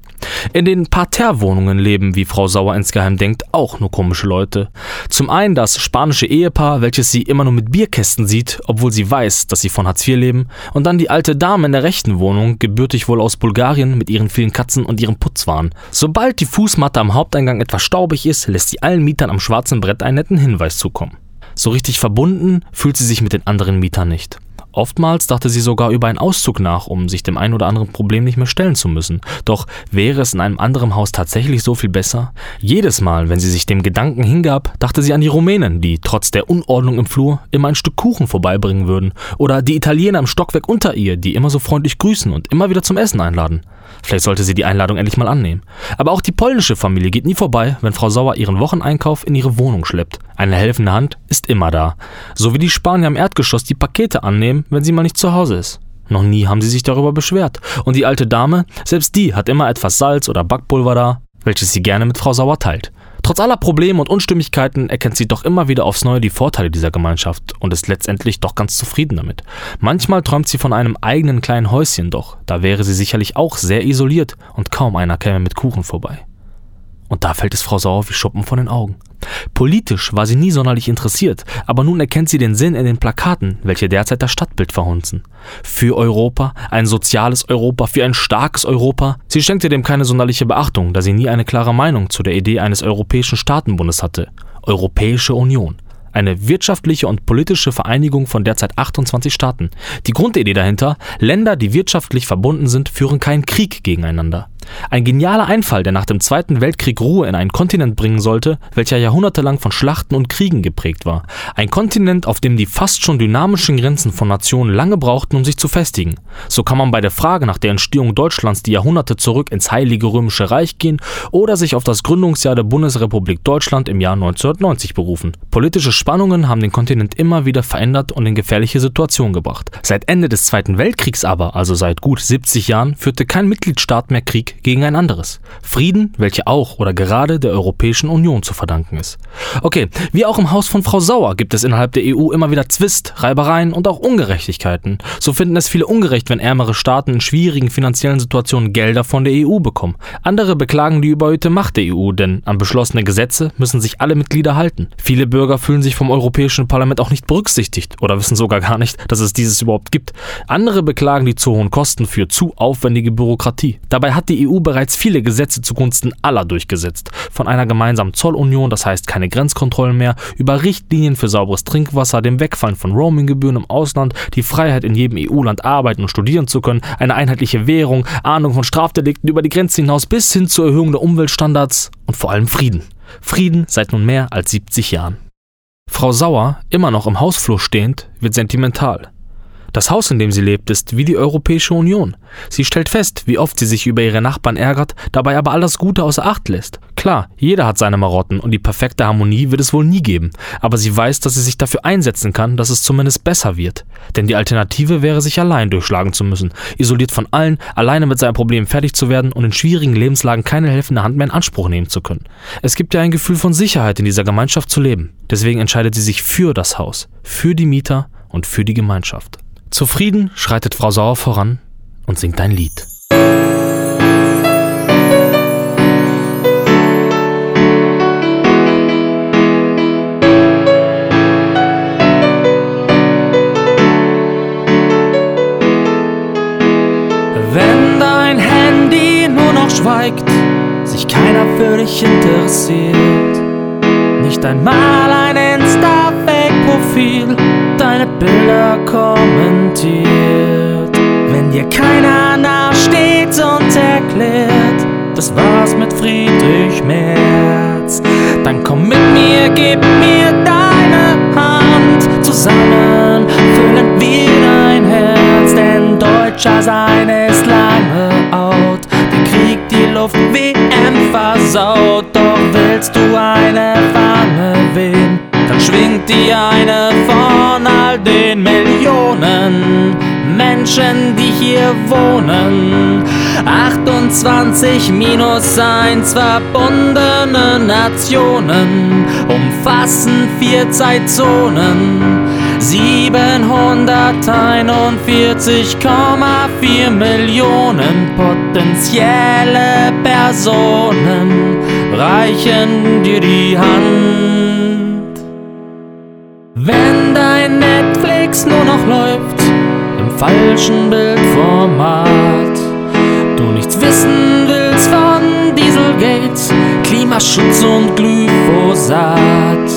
D: In den Parterre-Wohnungen leben, wie Frau Sauer insgeheim denkt, auch nur komische Leute. Zum einen das spanische Ehepaar, welches sie immer nur mit Bierkästen sieht, obwohl sie weiß, dass sie von Hartz IV leben. Und dann die alte Dame in der rechten Wohnung, gebürtig wohl aus Bulgarien, mit ihren vielen Katzen und ihrem Putzwahn. Sobald die Fußmatte am Haupteingang etwas staubig ist, lässt sie allen Mietern am schwarzen Brett einen netten Hinweis zukommen. So richtig verbunden fühlt sie sich mit den anderen Mietern nicht. Oftmals dachte sie sogar über einen Auszug nach, um sich dem ein oder anderen Problem nicht mehr stellen zu müssen. Doch wäre es in einem anderen Haus tatsächlich so viel besser? Jedes Mal, wenn sie sich dem Gedanken hingab, dachte sie an die Rumänen, die trotz der Unordnung im Flur immer ein Stück Kuchen vorbeibringen würden. Oder die Italiener im Stockwerk unter ihr, die immer so freundlich grüßen und immer wieder zum Essen einladen. Vielleicht sollte sie die Einladung endlich mal annehmen. Aber auch die polnische Familie geht nie vorbei, wenn Frau Sauer ihren Wocheneinkauf in ihre Wohnung schleppt. Eine helfende Hand ist immer da. So wie die Spanier im Erdgeschoss die Pakete annehmen, wenn sie mal nicht zu Hause ist. Noch nie haben sie sich darüber beschwert. Und die alte Dame, selbst die hat immer etwas Salz oder Backpulver da, welches sie gerne mit Frau Sauer teilt. Trotz aller Probleme und Unstimmigkeiten erkennt sie doch immer wieder aufs Neue die Vorteile dieser Gemeinschaft und ist letztendlich doch ganz zufrieden damit. Manchmal träumt sie von einem eigenen kleinen Häuschen, doch da wäre sie sicherlich auch sehr isoliert und kaum einer käme mit Kuchen vorbei. Und da fällt es Frau Sauer wie Schuppen von den Augen. Politisch war sie nie sonderlich interessiert, aber nun erkennt sie den Sinn in den Plakaten, welche derzeit das Stadtbild verhunzen. Für Europa, ein soziales Europa, für ein starkes Europa. Sie schenkte dem keine sonderliche Beachtung, da sie nie eine klare Meinung zu der Idee eines europäischen Staatenbundes hatte. Europäische Union. Eine wirtschaftliche und politische Vereinigung von derzeit 28 Staaten. Die Grundidee dahinter, Länder, die wirtschaftlich verbunden sind, führen keinen Krieg gegeneinander. Ein genialer Einfall, der nach dem Zweiten Weltkrieg Ruhe in einen Kontinent bringen sollte, welcher jahrhundertelang von Schlachten und Kriegen geprägt war. Ein Kontinent, auf dem die fast schon dynamischen Grenzen von Nationen lange brauchten, um sich zu festigen. So kann man bei der Frage nach der Entstehung Deutschlands die Jahrhunderte zurück ins Heilige Römische Reich gehen oder sich auf das Gründungsjahr der Bundesrepublik Deutschland im Jahr 1990 berufen. Politische Spannungen haben den Kontinent immer wieder verändert und in gefährliche Situationen gebracht. Seit Ende des Zweiten Weltkriegs aber, also seit gut 70 Jahren, führte kein Mitgliedstaat mehr Krieg gegen ein anderes. Frieden, welcher auch oder gerade der Europäischen Union zu verdanken ist. Okay, wie auch im Haus von Frau Sauer gibt es innerhalb der EU immer wieder Zwist, Reibereien und auch Ungerechtigkeiten. So finden es viele ungerecht, wenn ärmere Staaten in schwierigen finanziellen Situationen Gelder von der EU bekommen. Andere beklagen die überhöhte Macht der EU, denn an beschlossene Gesetze müssen sich alle Mitglieder halten. Viele Bürger fühlen sich
E: vom Europäischen Parlament auch nicht berücksichtigt oder wissen sogar gar nicht, dass es dieses überhaupt gibt. Andere beklagen die zu hohen Kosten für zu aufwendige Bürokratie. Dabei hat die EU bereits viele Gesetze zugunsten aller durchgesetzt. Von einer gemeinsamen Zollunion, das heißt keine Grenzkontrollen mehr, über Richtlinien für sauberes Trinkwasser, dem Wegfallen von Roaminggebühren im Ausland, die Freiheit in jedem EU-Land arbeiten und studieren zu können, eine einheitliche Währung, Ahndung von Strafdelikten über die Grenze hinaus bis hin zur Erhöhung der Umweltstandards und vor allem Frieden. Frieden seit nun mehr als 70 Jahren. Frau Sauer, immer noch im Hausflur stehend, wird sentimental. Das Haus, in dem sie lebt, ist wie die Europäische Union. Sie stellt fest, wie oft sie sich über ihre Nachbarn ärgert, dabei aber all das Gute außer Acht lässt. Klar, jeder hat seine Marotten und die perfekte Harmonie wird es wohl nie geben, aber sie weiß, dass sie sich dafür einsetzen kann, dass es zumindest besser wird. Denn die Alternative wäre, sich allein durchschlagen zu müssen, isoliert von allen, alleine mit seinem Problem fertig zu werden und in schwierigen Lebenslagen keine helfende Hand mehr in Anspruch nehmen zu können. Es gibt ja ein Gefühl von Sicherheit in dieser Gemeinschaft zu leben. Deswegen entscheidet sie sich für das Haus, für die Mieter und für die Gemeinschaft. Zufrieden schreitet Frau Sauer voran und singt ein Lied. Wenn dein Handy nur noch schweigt, sich keiner für dich interessiert, nicht einmal ein Insta-Fake-Profil deine Bilder kommentiert. Wenn dir keiner nachsteht und erklärt, das war's mit Friedrich Merz, dann komm mit mir, gib mir deine Hand. Zusammen füllen wir dein Herz, denn Deutscher sein ist lange out. Der Krieg die Luft WM versaut, doch willst du eine die eine von all den Millionen Menschen, die hier wohnen. 28 minus 1 verbundene Nationen umfassen vier Zeitzonen. 741,4 Millionen potenzielle Personen reichen dir die Hand. Wenn dein Netflix nur noch läuft im falschen Bildformat, du nichts wissen willst von Dieselgate, Klimaschutz und Glyphosat,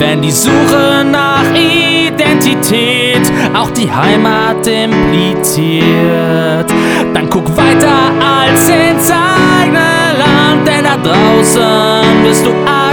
E: wenn die Suche nach Identität auch die Heimat impliziert, dann guck weiter als ins eigene Land, denn da draußen bist du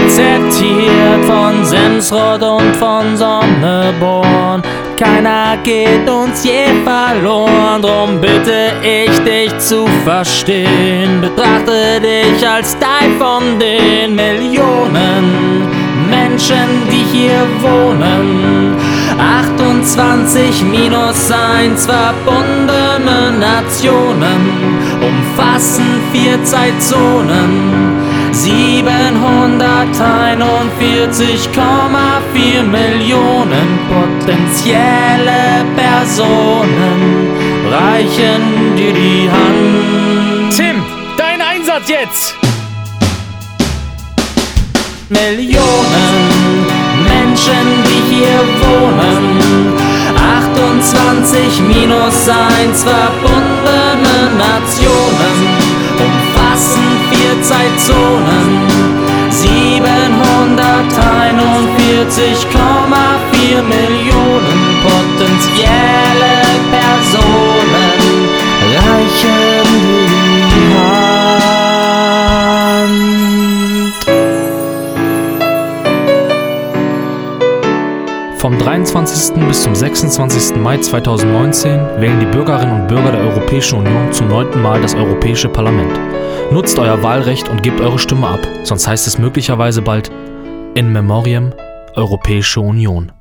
E: akzeptiert von Semsrott und von Sonneborn. Keiner geht uns je verloren, drum bitte ich dich zu verstehen. Betrachte dich als Teil von den Millionen Menschen, die hier wohnen. 28 minus 1 verbundene Nationen umfassen vier Zeitzonen. 741,4 Millionen potenzielle Personen reichen dir die Hand.
D: Tim, dein Einsatz jetzt!
E: Millionen Menschen, die hier wohnen. 28 minus 1 verbundene Nationen Zeitzonen. 741,4 Millionen potenzielle Personen Vom 23. bis zum 26. Mai 2019 wählen die Bürgerinnen und Bürger der Europäischen Union zum neunten Mal das Europäische Parlament. Nutzt euer Wahlrecht und gebt eure Stimme ab, sonst heißt es möglicherweise bald In Memoriam Europäische Union.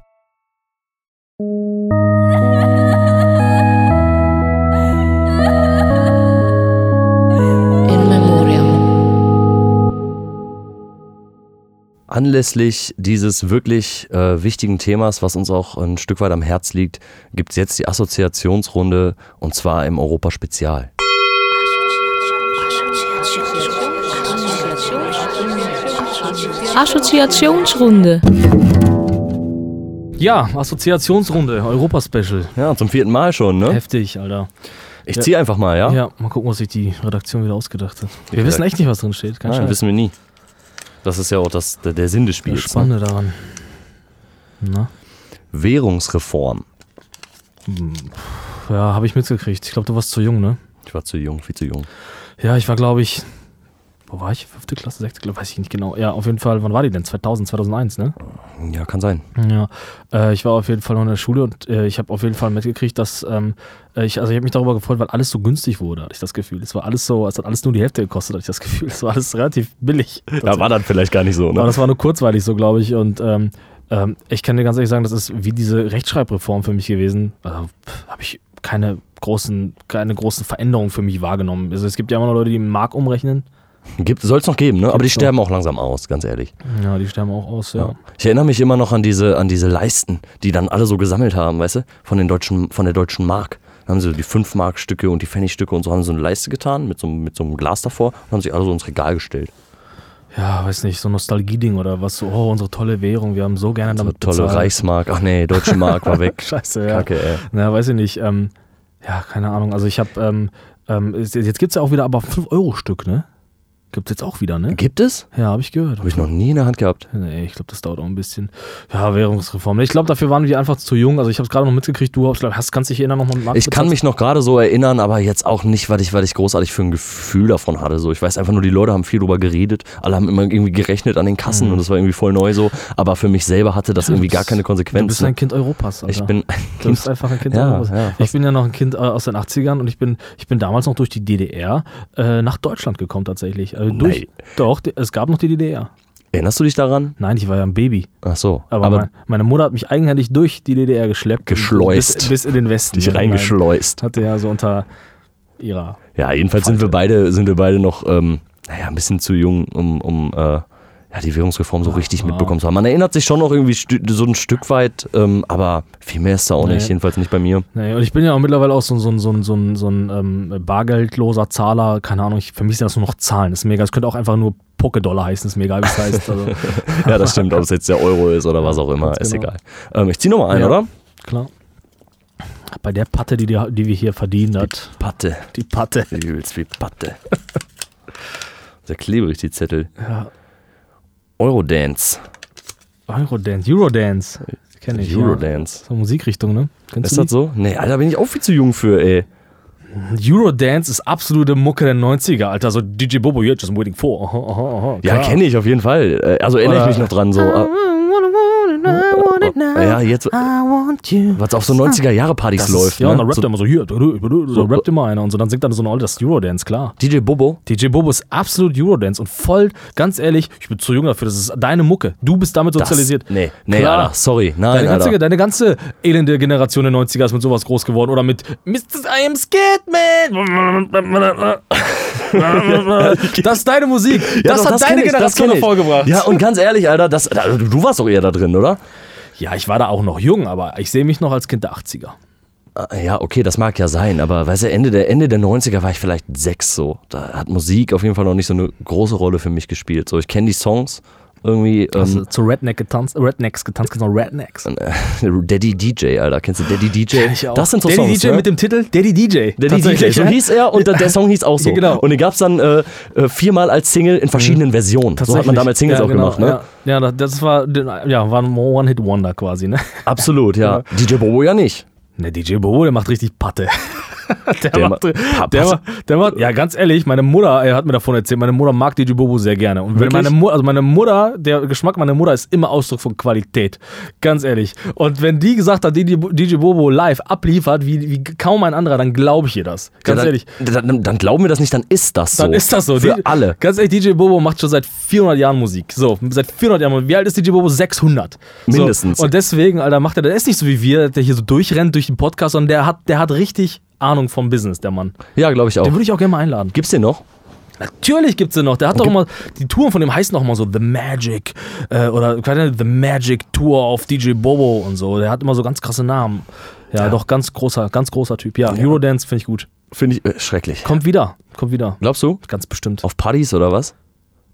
C: Anlässlich dieses wirklich äh, wichtigen Themas, was uns auch ein Stück weit am Herz liegt, gibt es jetzt die Assoziationsrunde und zwar im Europa Spezial.
F: Assoziationsrunde.
D: Ja, Assoziationsrunde, Europa-Special.
C: Ja, zum vierten Mal schon, ne?
D: Heftig, Alter.
C: Ich zieh einfach mal, ja?
D: Ja, mal gucken, was sich die Redaktion wieder ausgedacht hat. Wir
C: Ja.
D: wissen echt nicht, was drin steht. Kein
C: Nein,
D: Scheiß.
C: wissen wir nie. Das ist ja auch das, der, der Sinn des
D: Das
C: Spiels. Ne?
D: Spannende daran. Na?
C: Währungsreform.
D: Ja, habe ich mitgekriegt. Ich glaube, du warst zu jung, ne?
C: Ich war zu jung, viel zu jung.
D: Ja, ich war, glaube ich. Wo war ich? Fünfte Klasse, sechste Klasse? Weiß ich nicht genau. Ja, auf jeden Fall. Wann war die denn? 2000, 2001, ne?
C: Ja, kann sein.
D: Ja, äh, ich war auf jeden Fall noch in der Schule und äh, ich habe auf jeden Fall mitgekriegt, dass ähm, äh, ich, also ich habe mich darüber gefreut, weil alles so günstig wurde, hatte ich das Gefühl. Es war alles so, es hat alles nur die Hälfte gekostet, hatte ich das Gefühl. Es war alles relativ billig.
C: Ja, war dann vielleicht gar nicht so,
D: Aber
C: ne?
D: das war nur kurzweilig so, glaube ich. Und ähm, ähm, ich kann dir ganz ehrlich sagen, das ist wie diese Rechtschreibreform für mich gewesen. Also, habe ich keine großen, keine großen Veränderungen für mich wahrgenommen. Also es gibt ja immer noch Leute, die Mark umrechnen.
C: Soll es noch geben, ne? Aber die sterben auch langsam aus, ganz ehrlich.
D: Ja, die sterben auch aus, ja.
C: Ich erinnere mich immer noch an diese, an diese Leisten, die dann alle so gesammelt haben, weißt du? Von, den deutschen, von der deutschen Mark. Da haben sie die 5-Mark-Stücke und die Pfennigstücke und so haben so eine Leiste getan mit so, einem- mit so einem Glas davor und haben sich alle so ins Regal gestellt.
D: Ja, weiß nicht, so Nostalgie-Ding oder was so, oh, unsere tolle Währung, wir haben so gerne
C: So
D: damit
C: tolle
D: bezahlt.
C: Reichsmark. Ach nee, deutsche Mark war weg.
D: Scheiße, ja.
C: Kacke, ey.
D: Na, weiß ich nicht. Ähm, ja, keine Ahnung. Also ich habe, ähm, ähm, jetzt gibt es ja auch wieder aber 5-Euro-Stück, ne? Gibt es jetzt auch wieder, ne?
C: Gibt es?
D: Ja, habe ich gehört.
C: Habe ich noch nie in der Hand gehabt.
D: Nee, ich glaube, das dauert auch ein bisschen. Ja, Währungsreform. Ich glaube, dafür waren wir einfach zu jung. Also ich habe es gerade noch mitgekriegt. Du hast, kannst dich erinnern noch mal
C: Ich kann mich noch gerade so erinnern, aber jetzt auch nicht, was ich, was ich großartig für ein Gefühl davon hatte. So, ich weiß einfach nur, die Leute haben viel drüber geredet, alle haben immer irgendwie gerechnet an den Kassen und das war irgendwie voll neu so. Aber für mich selber hatte das irgendwie gar keine
D: Du bist
C: Konsequenzen.
D: ein Kind Europas, Alter.
C: Ich bin
D: Du bist einfach ein Kind
C: Ja,
D: Europas.
C: ja,
D: ich bin ja noch ein Kind äh, aus den 80ern und ich bin, ich bin damals noch durch die DDR äh, nach Deutschland gekommen tatsächlich. Also durch,
C: Nein.
D: doch, es gab noch die DDR.
C: Erinnerst du dich daran?
D: Nein, ich war ja ein Baby.
C: Ach so.
D: Aber,
C: Aber,
D: mein, meine Mutter hat mich eigenhändig durch die DDR geschleppt.
C: Geschleust.
D: Bis, bis in den Westen.
C: dich reingeschleust.
D: Hatte ja so unter ihrer.
C: Ja, jedenfalls sind wir beide, sind wir beide noch, ähm, naja, ein bisschen zu jung, um, um äh, ja, die Währungsreform so richtig mitbekommen zu haben. Man erinnert sich schon noch irgendwie so ein Stück weit, ähm, aber viel mehr ist da auch
D: Nee.
C: nicht, jedenfalls nicht bei mir.
D: Nee, und ich bin ja auch mittlerweile auch so, so, ein- so, ein- so, ein- so ein ähm, bargeldloser Zahler. Keine Ahnung, ich, für mich sind das nur noch Zahlen. Das ist mega. Es könnte auch einfach nur Poké-Dollar heißen. Ist mir egal, wie es heißt. Also,
C: Ja, das stimmt, ob es jetzt der Euro ist oder was auch immer, ist
D: genau.
C: egal. Ähm, ich zieh nochmal ein,
D: Ja.
C: oder?
D: klar. Bei der Patte, die, die, die wir hier verdient hat.
C: Patte.
D: Die Patte.
C: Übelst wie Patte. Sehr klebrig, die Zettel.
D: Ja.
C: Eurodance.
D: Eurodance. Eurodance. Kenne ich. Ja.
C: Eurodance.
D: So Musikrichtung, ne? Kennst
C: Ist das so? Nee, Alter, bin ich auch viel zu jung für, ey.
D: Eurodance ist absolute Mucke der 90er, Alter. So DJ Bobo, you're just waiting for. Aha, aha, aha.
C: Ja, kenne ich auf jeden Fall. Äh, Also erinnere ich mich noch dran. So. Ah, Ja, jetzt, was auf so 90er-Jahre-Partys
D: Das
C: läuft.
D: ist, ja, und dann
C: ne?
D: rappt er immer so, hier, so rappt immer einer und so, dann singt er so, das ist Eurodance, klar.
C: so, DJ Bobo.
D: DJ Bobo ist absolut Eurodance und voll, ganz ehrlich, ich bin zu jung dafür, das ist deine Mucke. Du bist damit
C: Das-
D: sozialisiert.
C: Nee, nee,
D: Klar.
C: Alter, sorry. Nein,
D: Deine ganze,
C: Alter.
D: deine ganze elende Generation der 90er ist mit sowas groß geworden. Oder mit Mr. I am scared, man. Das ist deine Musik.
C: Ja,
D: das
C: doch,
D: hat
C: kenn
D: deine
C: ich, das
D: Generation hervorgebracht.
C: Ja, und ganz ehrlich, Alter, das, also, du warst doch eher da drin, oder?
D: Ja, ich war da auch noch jung, aber ich sehe mich noch als Kind der 80er.
C: Ah, Ja, okay, das mag ja sein, aber weißt du, Ende der, Ende der 90er war ich vielleicht sechs so. Da hat Musik auf jeden Fall noch nicht so eine große Rolle für mich gespielt. So, ich kenne die Songs irgendwie.
D: Also
C: Ähm,
D: zu Redneck getanzt, Rednecks getanzt, genau, Rednecks.
C: Daddy DJ, Alter. Kennst du Daddy DJ?
D: Ich auch.
C: Das sind so
D: Daddy
C: Songs.
D: DJ
C: ne?
D: mit dem Titel Daddy DJ.
C: Daddy DJ, so
D: ja.
C: hieß er und der- Song hieß auch so.
D: Ja, genau.
C: Und den gab es dann äh, äh, viermal als Single in verschiedenen Versionen. So hat man damals Singles
D: ja,
C: auch
D: genau,
C: gemacht, ne?
D: Ja, ja das war, ja, war ein One-Hit-Wonder quasi, ne?
C: Absolut, ja. DJ Bobo ja nicht.
D: Der DJ Bobo, der macht richtig Patte. der,
C: Der
D: macht, der, macht, der macht, ja, ganz ehrlich, meine Mutter, er hat mir davon erzählt, meine Mutter mag DJ Bobo sehr gerne. Und wenn
C: Wirklich?
D: meine Mutter, also meine Mutter, der Geschmack meiner Mutter ist immer Ausdruck von Qualität. Ganz ehrlich. Und wenn die gesagt hat, DJ, DJ Bobo live abliefert, wie, wie kaum ein anderer, dann glaube ich ihr das. Ganz
C: ja, dann,
D: ehrlich.
C: Dann, dann glauben wir das nicht, dann ist das so.
D: Dann ist das so.
C: Für
D: Die-
C: alle.
D: Ganz ehrlich, DJ Bobo macht schon seit 400 Jahren Musik. So, seit 400 Jahren. Wie alt ist DJ Bobo? 600.
C: Mindestens.
D: So. Und deswegen, Alter, macht er, der ist nicht so wie wir, der hier so durchrennt durch den Podcast, sondern der hat, der hat richtig Ahnung vom Business, der Mann.
C: Ja, glaube ich auch.
D: Den würde ich auch gerne mal einladen.
C: Gibt's den noch?
D: Natürlich gibt's den noch. Der hat doch immer, die Touren von dem heißen doch immer so The Magic äh, oder The Magic Tour of DJ Bobo und so. Der hat immer so ganz krasse Namen. Ja, doch, ganz großer, ganz großer Typ. Ja, Eurodance finde ich gut.
C: Finde ich äh, schrecklich.
D: Kommt wieder, kommt wieder.
C: Glaubst du?
D: Ganz bestimmt.
C: Auf Partys oder was?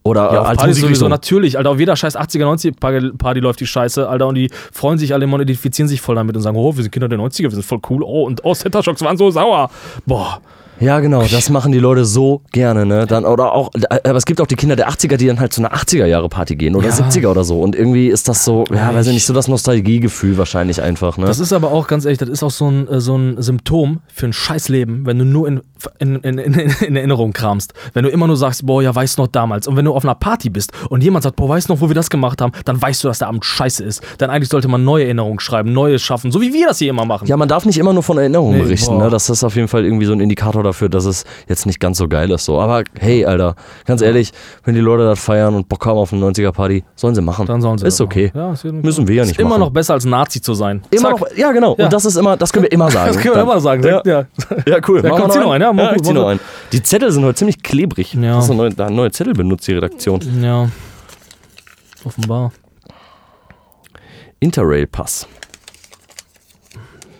C: Oder
D: Ja,
C: äh,
D: auf
C: als
D: Partys sowieso natürlich, Alter. Auf jeder scheiß 80er, 90er Party- Party läuft die Scheiße, Alter. Und die freuen sich alle immer und identifizieren sich voll damit und sagen, oh, wir sind Kinder der 90er, wir sind voll cool. Oh, und oh, Center Shocks waren so sauer. Boah.
C: Ja, genau, das machen die Leute so gerne, ne? Dann, oder auch, aber es gibt auch die Kinder der 80er, die dann halt zu einer 80er-Jahre-Party gehen oder
D: Ja.
C: 70er oder so. Und irgendwie ist das so, ja, weiß ich nicht, so das Nostalgiegefühl wahrscheinlich einfach, ne?
D: Das ist aber auch ganz ehrlich, das ist auch so ein, äh, so ein Symptom für ein scheiß Leben, wenn du nur in, in, in, in, in Erinnerung kramst. Wenn du immer nur sagst, boah, ja, weißt noch damals. Und wenn du auf einer Party bist und jemand sagt, boah, weißt noch, wo wir das gemacht haben, dann weißt du, dass der Abend scheiße ist. Dann eigentlich sollte man neue Erinnerungen schreiben, Neues schaffen, so wie wir das hier immer machen.
C: ja, man darf nicht immer nur von Erinnerungen
D: Nee,
C: berichten,
D: boah.
C: ne? Das ist auf jeden Fall irgendwie so ein Indikator dafür, dass es jetzt nicht ganz so geil ist. So. Aber hey, Alter, ganz ehrlich, wenn die Leute das feiern und Bock haben auf eine 90er-Party, sollen sie machen.
D: Dann sollen sie
C: Ist
D: das
C: okay.
D: machen. Ja, ist
C: Müssen wir ja nicht
D: ist immer
C: machen.
D: noch besser als Nazi zu sein.
C: Immer noch, ja, genau.
D: Ja.
C: Und das ist immer, das können wir immer sagen.
D: Das können wir
C: Dann.
D: immer sagen.
C: Ja.
D: Ja.
C: Ja, cool.
D: Ja,
C: Machen
D: komm,
C: wir
D: zieh noch einen, ja, mach
C: ja,
D: gut,
C: zieh noch einen. Die Zettel sind heute ziemlich klebrig.
D: Ja.
C: Das ist neue, da neue Zettel benutzt, die Redaktion.
D: ja. Offenbar.
C: Interrail-Pass.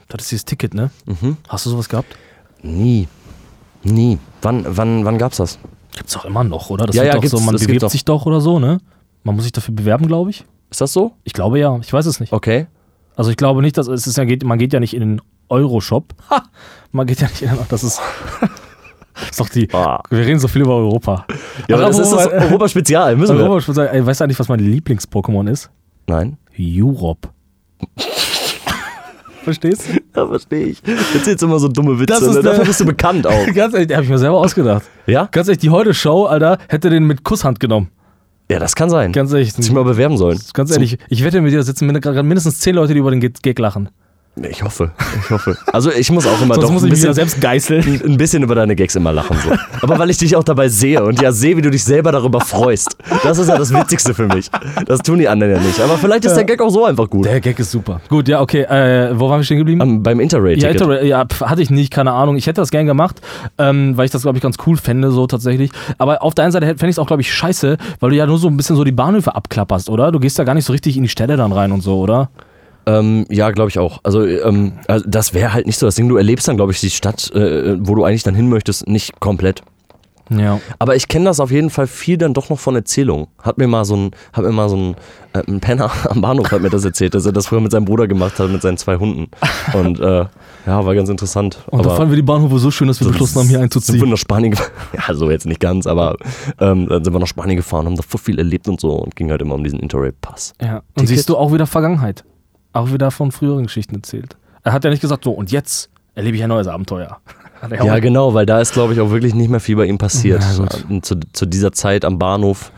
D: Das ist dieses Ticket, ne?
C: Mhm.
D: Hast du sowas gehabt?
C: Nie. Nie. Wann, wann, wann gab's das?
D: Gibt's auch immer noch, oder? Das
C: Ja, ja,
D: doch so, man bewirbt sich doch oder so, ne? Man muss sich dafür bewerben, glaube ich.
C: Ist das so?
D: Ich glaube ja. Ich weiß es nicht.
C: Okay.
D: Also ich glaube nicht, dass es ist ja geht, man geht ja nicht in den Euro-Shop. Ha! Man geht ja nicht in den, das ist, das ist doch die,
C: Ah.
D: wir reden so viel über Europa.
C: Ja, aber
D: Aber
C: das ist das
D: Europa-
C: Europa-Spezial. Müssen wir.
D: Europa, ich würde sagen, ey, weißt du eigentlich, was mein Lieblings-Pokémon ist?
C: Nein.
D: Europe. Verstehst du?
C: Ja, verstehe ich. Jetzt jetzt immer so dumme Witze.
D: Das ist
C: ne? Dafür bist du bekannt auch.
D: Ganz ehrlich, habe ich mir selber ausgedacht.
C: Ja?
D: Ganz ehrlich, die Heute-Show, Alter, hätte den mit Kusshand genommen.
C: Ja, das kann sein.
D: Ganz ehrlich.
C: Sich mal bewerben sollen.
D: Ganz ehrlich, ich wette mit dir, da sitzen gerade mindestens zehn Leute, die über den Gag lachen.
C: Ich hoffe. Ich hoffe. Also ich muss auch immer
D: Sonst
C: doch
D: muss
C: ein bisschen,
D: selbst geißeln.
C: ein bisschen über deine Gags immer lachen. So. Aber weil ich dich auch dabei sehe und ja sehe, wie du dich selber darüber freust. Das ist ja das Witzigste für mich. Das tun die anderen ja nicht. Aber vielleicht ist der Gag auch so einfach gut.
D: Der Gag ist super. Gut, ja, okay. Äh, wo waren wir stehen geblieben?
C: Am, beim
D: Ja,
C: Interrail-Ticket.
D: Interrail, ja, pf, hatte ich nicht, keine Ahnung. Ich hätte das gern gemacht, ähm, weil ich das, glaube ich, ganz cool fände, so tatsächlich. Aber auf der einen Seite fände ich es auch, glaube ich, scheiße, weil du ja nur so ein bisschen so die Bahnhöfe abklapperst, oder? Du gehst ja gar nicht so richtig in die Städte dann rein und so, oder?
C: Ähm, ja, glaube ich auch. Also, ähm, also das wäre halt nicht so das Ding. Du erlebst dann, glaube ich, die Stadt, äh, wo du eigentlich dann hin möchtest, nicht komplett.
D: Ja.
C: Aber ich kenne das auf jeden Fall viel dann doch noch von Erzählungen. Hat mir mal so ein, hat mir mal so ein, äh, ein Penner am Bahnhof hat mir das erzählt, dass er das früher mit seinem Bruder gemacht hat, mit seinen zwei Hunden. Und äh, ja, war ganz interessant.
D: Und da fanden wir die Bahnhöfe so schön, dass wir beschlossen haben, hier
C: Sind wir
D: einzuziehen.
C: nach Spanien gefahren. Ja, so jetzt nicht ganz, aber ähm, dann sind wir nach Spanien gefahren, haben da voll viel erlebt und so und ging halt immer um diesen Interrail-Pass.
D: Ja. Und
C: Ticket.
D: siehst du auch wieder Vergangenheit. Auch wieder von früheren Geschichten erzählt. Er hat ja nicht gesagt, so, und jetzt erlebe ich ein neues Abenteuer. Er
C: Ja, genau, weil da ist, glaube ich, auch wirklich nicht mehr viel bei ihm passiert.
D: Ja.
C: Und zu, zu dieser Zeit am Bahnhof,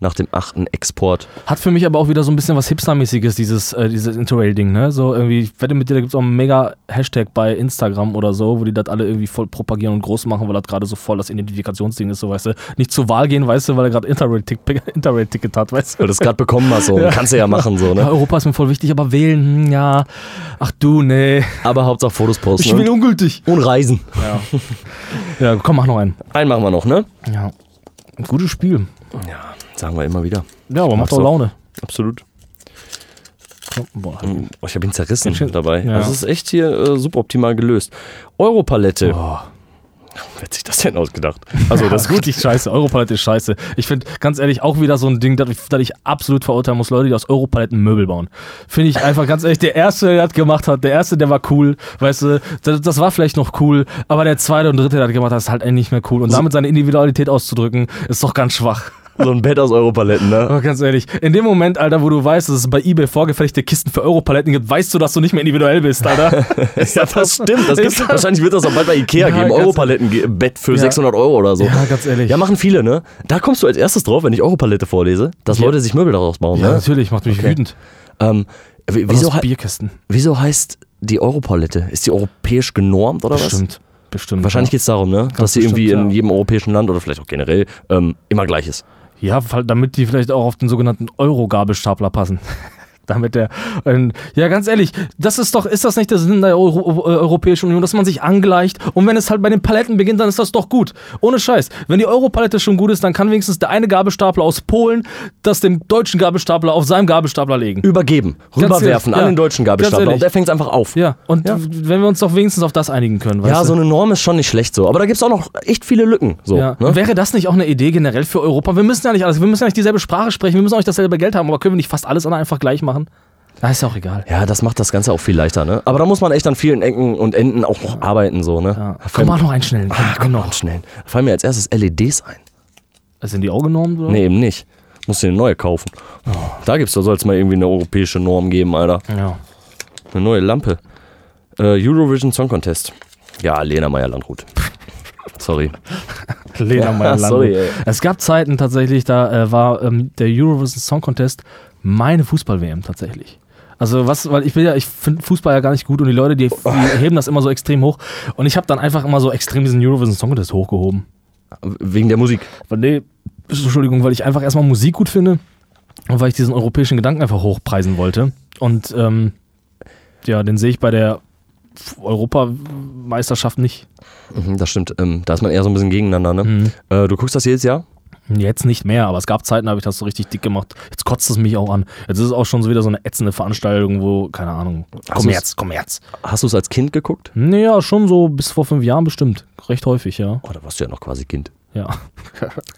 C: nach dem achten Export.
D: Hat für mich aber auch wieder so ein bisschen was Hipster-mäßiges, dieses, äh, dieses Interrail-Ding, ne? So irgendwie, ich wette mit dir, da gibt es auch einen mega Hashtag bei Instagram oder so, wo die das alle irgendwie voll propagieren und groß machen, weil das gerade so voll das Identifikationsding ist, so weißt du. Nicht zur Wahl gehen, weißt du, weil er gerade Interrail-Ticket Interrail hat, weißt du.
C: Weil du es gerade bekommen hast, so.
D: Ja.
C: Kannst du ja machen, so,
D: Ja,
C: ne?
D: Europa ist mir voll wichtig, aber wählen, hm, ja. Ach du, nee.
C: Aber Hauptsache Fotos posten.
D: Ich will
C: und,
D: ungültig.
C: und reisen.
D: Ja, komm, mach noch einen.
C: Einen machen wir noch, ne?
D: Ja. Ein gutes Spiel.
C: Ja, sagen wir immer wieder.
D: Ja, aber macht auch. Laune.
C: Absolut.
D: Komm, Boah.
C: Ich habe ihn zerrissen
D: schön-
C: dabei.
D: ja.
C: Das ist echt hier äh, super optimal gelöst. Europalette.
D: Oh.
C: Wer hat sich das denn ausgedacht? Also,
D: Das ist richtig scheiße. Europalette ist scheiße. Ich finde, ganz ehrlich, auch wieder so ein Ding, das ich, das ich absolut verurteilen muss. Leute, die aus Europaletten Möbel bauen. Finde ich einfach ganz ehrlich, der Erste, der das gemacht hat, der Erste, der war cool. Weißt du, das, das war vielleicht noch cool, aber der Zweite und Dritte, der das gemacht hat, ist halt eigentlich nicht mehr cool. Und damit seine Individualität auszudrücken, ist doch ganz schwach.
C: So ein Bett aus Europaletten, ne?
D: Aber ganz ehrlich, in dem Moment, Alter, wo du weißt, dass es bei eBay vorgefertigte Kisten für Europaletten gibt, weißt du, dass du nicht mehr individuell bist, Alter.
C: Ja, das stimmt. Das gibt's, wahrscheinlich wird das auch bald bei Ikea
D: Ja,
C: geben. Europaletten-Bett für
D: Ja.
C: 600 Euro oder so.
D: Ja, ganz ehrlich.
C: Ja, machen viele, ne? Da kommst du als erstes drauf, wenn ich Europalette vorlese, dass
D: Ja.
C: Leute sich Möbel daraus bauen,
D: Ja,
C: ne?
D: natürlich, macht mich
C: Okay.
D: wütend.
C: Ähm, wieso,
D: Bierkästen.
C: wieso heißt die Europalette? Ist die europäisch genormt oder was?
D: Bestimmt. Bestimmt.
C: Wahrscheinlich
D: ja.
C: geht's darum, ne? Dass sie irgendwie
D: bestimmt,
C: in
D: ja.
C: jedem europäischen Land oder vielleicht auch generell ähm, immer gleich ist.
D: Ja, damit die vielleicht auch auf den sogenannten Euro-Gabelstapler passen. Damit der, ähm, ja, ganz ehrlich, das ist doch, ist das nicht der Sinn der Euro, äh, Europäischen Union, dass man sich angleicht und wenn es halt bei den Paletten beginnt, dann ist das doch gut. Ohne Scheiß. Wenn die Europalette schon gut ist, dann kann wenigstens der eine Gabelstapler aus Polen das dem deutschen Gabelstapler auf seinem Gabelstapler legen.
C: Übergeben, rüberwerfen
D: ehrlich,
C: an
D: ja.
C: den deutschen Gabelstapler und der fängt einfach auf.
D: Ja, und
C: Ja.
D: wenn wir uns doch wenigstens auf das einigen können, weißt
C: Ja, so eine Norm ist schon nicht schlecht so. Aber da gibt es auch noch echt viele Lücken. So,
D: Ja.
C: ne?
D: Wäre das nicht auch eine Idee generell für Europa? Wir müssen ja nicht alles, wir müssen ja nicht dieselbe Sprache sprechen, wir müssen auch nicht dasselbe Geld haben, aber können wir nicht fast alles einfach gleich machen? Da ist ja auch egal.
C: ja, das macht das Ganze auch viel leichter. Ne? Aber da muss man echt an vielen Ecken und Enden auch noch arbeiten. So, ne?
D: Ja. Komm, mach noch einen schnellen. Komm,
C: Ah,
D: komm noch.
C: Ganz schnell. Da fallen mir als erstes LEDs ein.
D: Sind die auch genormt? Oder?
C: Nee, eben nicht. Musst dir eine neue kaufen. Da gibt's, da soll es mal irgendwie eine europäische Norm geben, Alter.
D: Ja.
C: Eine neue Lampe. Äh, Eurovision Song Contest. Ja, Lena Meyer-Landrut. Sorry.
D: Lena Meyer
C: sorry, ey.
D: Es gab Zeiten tatsächlich, da äh, war ähm, der Eurovision Song Contest meine Fußball-WM tatsächlich. Also was, weil ich will ja, ich finde Fußball ja gar nicht gut und die Leute, die, die heben das immer so extrem hoch. Und ich habe dann einfach immer so extrem diesen Eurovision Song Contest hochgehoben.
C: Wegen der Musik.
D: Weil, nee, Entschuldigung, weil ich einfach erstmal Musik gut finde und weil ich diesen europäischen Gedanken einfach hochpreisen wollte. Und ähm, ja, den sehe ich bei der Europameisterschaft nicht.
C: Mhm, das stimmt. Ähm, da ist man eher so ein bisschen gegeneinander. Ne?
D: Mhm.
C: Äh, du guckst das jedes Jahr?
D: Jetzt nicht mehr, aber es gab Zeiten, da habe ich das so richtig dick gemacht. Jetzt kotzt es mich auch an. Jetzt ist es auch schon so wieder so eine ätzende Veranstaltung, wo, keine Ahnung,
C: Hast du's-
D: Kommerz, Kommerz.
C: Hast du es als Kind geguckt?
D: Naja, schon so bis vor fünf Jahren bestimmt. Recht häufig, ja.
C: Oh, da warst du ja noch quasi Kind.
D: Ja.